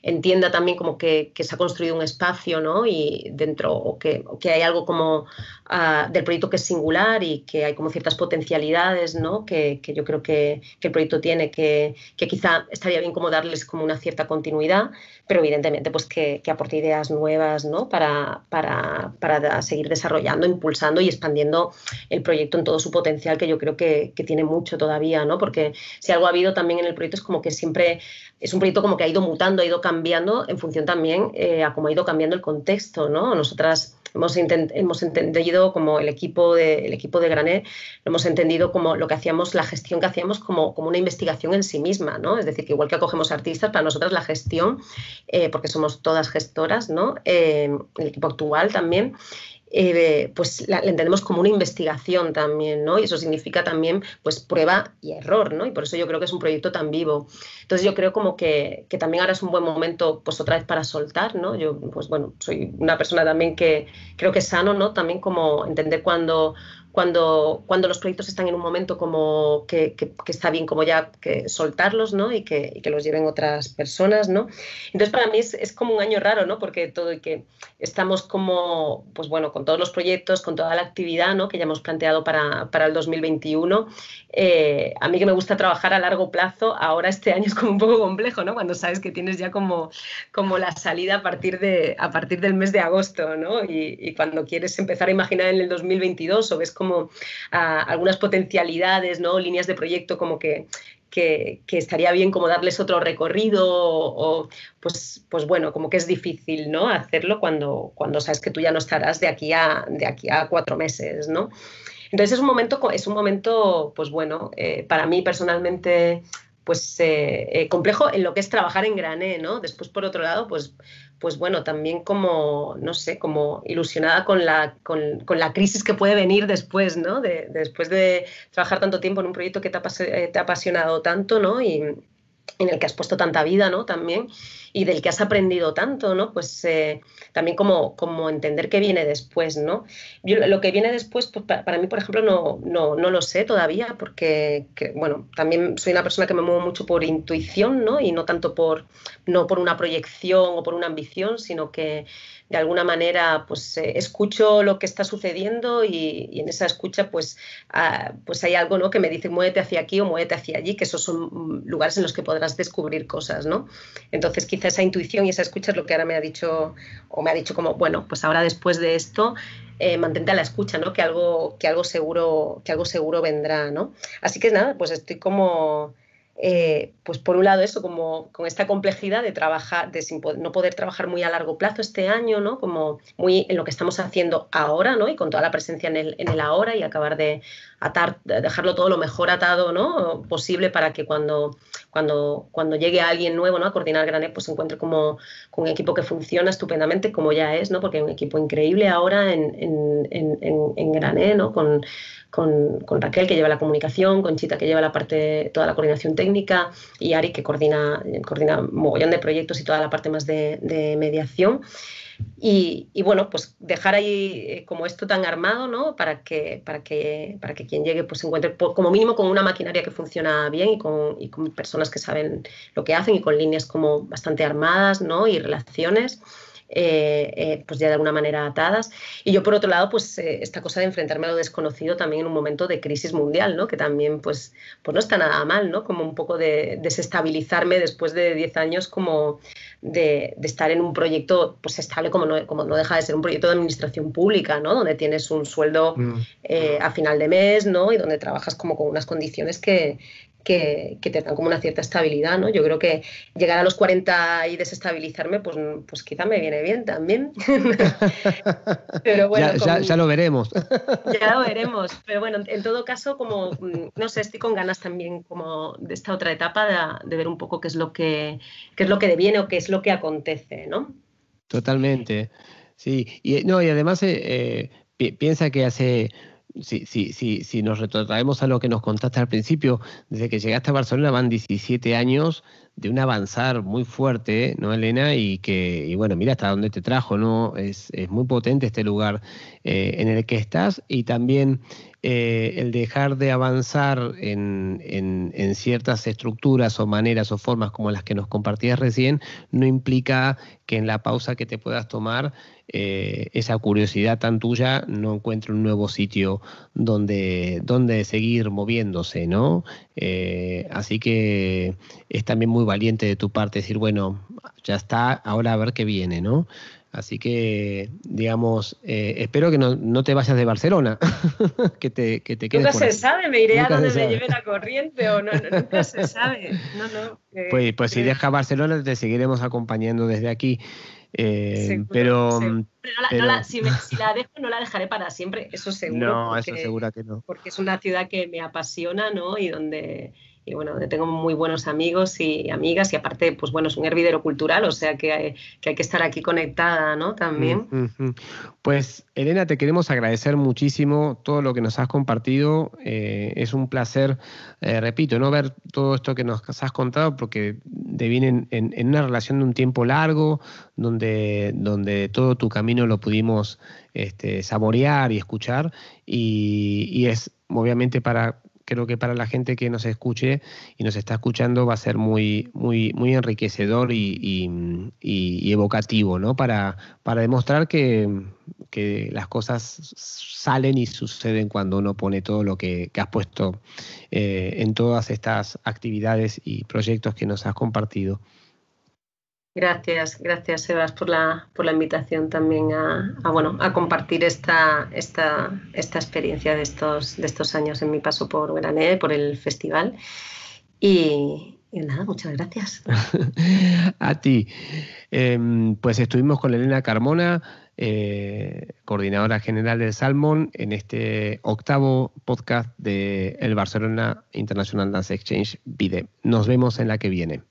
entienda también como que, se ha construido un espacio, ¿no? Y dentro, o que, que hay algo como ah, del proyecto que es singular y que hay como ciertas potencialidades, ¿no? Que, yo creo que, el proyecto tiene, que, quizá estaría bien como darles como una cierta continuidad, pero evidentemente pues que, aporte ideas nuevas, ¿no? Para, para, para, seguir desarrollando, impulsando y expandiendo el proyecto en todo su potencial, que yo creo que, tiene mucho todavía, ¿no? Porque si algo ha habido también en el proyecto es como que siempre es un proyecto como que ha ido mutando, ha ido cambiando en función también eh, a cómo ha ido cambiando el contexto, ¿no? Nosotras hemos, hemos entendido como el equipo de, el equipo de Grané, lo hemos entendido como lo que hacíamos, la gestión que hacíamos como, como una investigación en sí misma, ¿no? Es decir, que igual que acogemos artistas, para nosotras la gestión, eh, porque somos todas gestoras, ¿no? Eh, el equipo actual también, eh, pues la, entendemos como una investigación también, ¿no? Y eso significa también, pues, prueba y error, ¿no? Y por eso yo creo que es un proyecto tan vivo. Entonces yo creo como que, que también ahora es un buen momento, pues, otra vez para soltar, ¿no? Yo, pues, bueno, soy una persona también que creo que es sano, ¿no? También como entender cuando cuando, cuando los proyectos están en un momento como que, que, está bien como ya que soltarlos, ¿no? Y que, y que, los lleven otras personas, ¿no? Entonces para mí es, es, como un año raro, ¿no? Porque todo y que estamos como, pues bueno, con todos los proyectos, con toda la actividad, ¿no? Que ya hemos planteado para, para el 2021. Eh, a mí que me gusta trabajar a largo plazo, ahora este año es como un poco complejo, ¿no? Cuando sabes que tienes ya como, como la salida a partir, de, a partir del mes de agosto, ¿no? Y, y cuando quieres empezar a imaginar en el 2022 o ves como ah, algunas potencialidades, ¿no? Líneas de proyecto como que, que, estaría bien como darles otro recorrido o, pues, pues bueno, como que es difícil, ¿no? Hacerlo cuando, cuando sabes que tú ya no estarás de aquí a, de aquí a cuatro meses, ¿no? Entonces es un momento, es un momento pues bueno, eh, para mí personalmente pues eh, eh, complejo en lo que es trabajar en Grané, ¿no? Después, por otro lado, pues, pues bueno, también como, no sé, como ilusionada con la, con, la crisis que puede venir después, ¿no? De, después de trabajar tanto tiempo en un proyecto que te ha, te ha apasionado tanto, ¿no? Y, en el que has puesto tanta vida, ¿no? También, y del que has aprendido tanto, ¿no? Pues eh, también como, como entender qué viene después, ¿no? lo que viene después, pues, para, mí, por ejemplo, no, no, no lo sé todavía, porque, bueno, también soy una persona que me muevo mucho por intuición, ¿no? Y no tanto por, no por una proyección o por una ambición, sino que de alguna manera pues eh, escucho lo que está sucediendo y, en esa escucha pues, ah, pues hay algo ¿no? que me dice muévete hacia aquí o muévete hacia allí, que esos son lugares en los que podrás descubrir cosas, ¿no? Entonces quizá esa intuición y esa escucha es lo que ahora me ha dicho o me ha dicho como, bueno, pues ahora después de esto eh, mantente a la escucha, ¿no? Que algo, que algo seguro, que algo seguro vendrá, ¿no? Así que nada, pues estoy como eh, pues por un lado eso, como con esta complejidad de trabajar, de no poder trabajar muy a largo plazo este año, ¿no? Como muy en lo que estamos haciendo ahora, ¿no? Y con toda la presencia en el, en el ahora y acabar de atar, dejarlo todo lo mejor atado, ¿no? Posible para que cuando, cuando, cuando llegue alguien nuevo, ¿no? A coordinar Grané, pues se encuentre como con un equipo que funciona estupendamente como ya es, ¿no? Porque hay un equipo increíble ahora en, en, en, en ¿no? Con, con, Raquel, que lleva la comunicación, con Chita, que lleva la parte, toda la coordinación técnica, y Ari, que coordina, coordina mogollón de proyectos y toda la parte más de, mediación. Y, bueno, pues dejar ahí eh, como esto tan armado, ¿no? Para que, para que, para que quien llegue pues se encuentre como mínimo con una maquinaria que funciona bien y con personas que saben lo que hacen y con líneas como bastante armadas, ¿no? Y relaciones. Eh, eh, pues ya de alguna manera atadas. Y yo, por otro lado, pues eh, esta cosa de enfrentarme a lo desconocido también en un momento de crisis mundial, ¿no? Que también, pues, pues no está nada mal, ¿no? Como un poco de desestabilizarme después de 10 años como de, estar en un proyecto, pues, estable como no, como no deja de ser un proyecto de administración pública, ¿no? Donde tienes un sueldo mm. a final de mes, ¿no? Y donde trabajas como con unas condiciones que, que, te dan como una cierta estabilidad, ¿no? Yo creo que llegar a los 40 y desestabilizarme, pues, pues quizá me viene bien también. pero bueno, ya, lo veremos. ya lo veremos. Pero bueno, en todo caso, como, no sé, estoy con ganas también como de esta otra etapa de, ver un poco qué es lo que, qué es lo que deviene o qué es lo que acontece, ¿no? Totalmente. Sí, y, no, y además eh, eh, piensa que hace si, si, si, si nos retrotraemos a lo que nos contaste al principio, desde que llegaste a Barcelona van 17 años de un avanzar muy fuerte, ¿no, Elena? Y que, y bueno, mira hasta dónde te trajo, ¿no? Es, muy potente este lugar eh, en el que estás y también eh, el dejar de avanzar en, en, ciertas estructuras o maneras o formas como las que nos compartías recién, no implica que en la pausa que te puedas tomar eh, esa curiosidad tan tuya no encuentre un nuevo sitio donde, donde seguir moviéndose, ¿no? así que es también muy valiente de tu parte decir, bueno, ya está, ahora a ver qué viene, ¿no? Así que, digamos, eh, espero que no, te vayas de Barcelona, que te, que te quedes Nunca se sabe, me iré a donde me lleve la corriente o no, nunca se sabe. No, no, pues, pues si dejas Barcelona te seguiremos acompañando desde aquí. Eh, pero, si, la dejo no la dejaré para siempre, eso seguro. No, eso seguro que no. Porque es una ciudad que me apasiona, ¿no? Y donde y bueno, tengo muy buenos amigos y amigas y aparte, pues bueno, es un hervidero cultural, o sea que hay que, estar aquí conectada, ¿no? También. Pues Elena, te queremos agradecer muchísimo todo lo que nos has compartido. Eh, es un placer, eh, repito, no ver todo esto que nos has contado porque deviene en, en, una relación de un tiempo largo, donde, donde todo tu camino lo pudimos este, saborear y escuchar y, y es obviamente para creo que para la gente que nos escuche y nos está escuchando va a ser muy, muy, muy enriquecedor y, evocativo, ¿no? Para, demostrar que, las cosas salen y suceden cuando uno pone todo lo que, has puesto eh, en todas estas actividades y proyectos que nos has compartido. Gracias, gracias Sebas por la, por la invitación también a, bueno, a compartir esta, esta, esta experiencia de estos, de estos años en mi paso por Grané, por el festival. Y, nada, muchas gracias. a ti. Em, pues estuvimos con Elena Carmona, eh, coordinadora general del Salmon, en este octavo podcast de el Barcelona International Dance Exchange VIDE. Nos vemos en la que viene.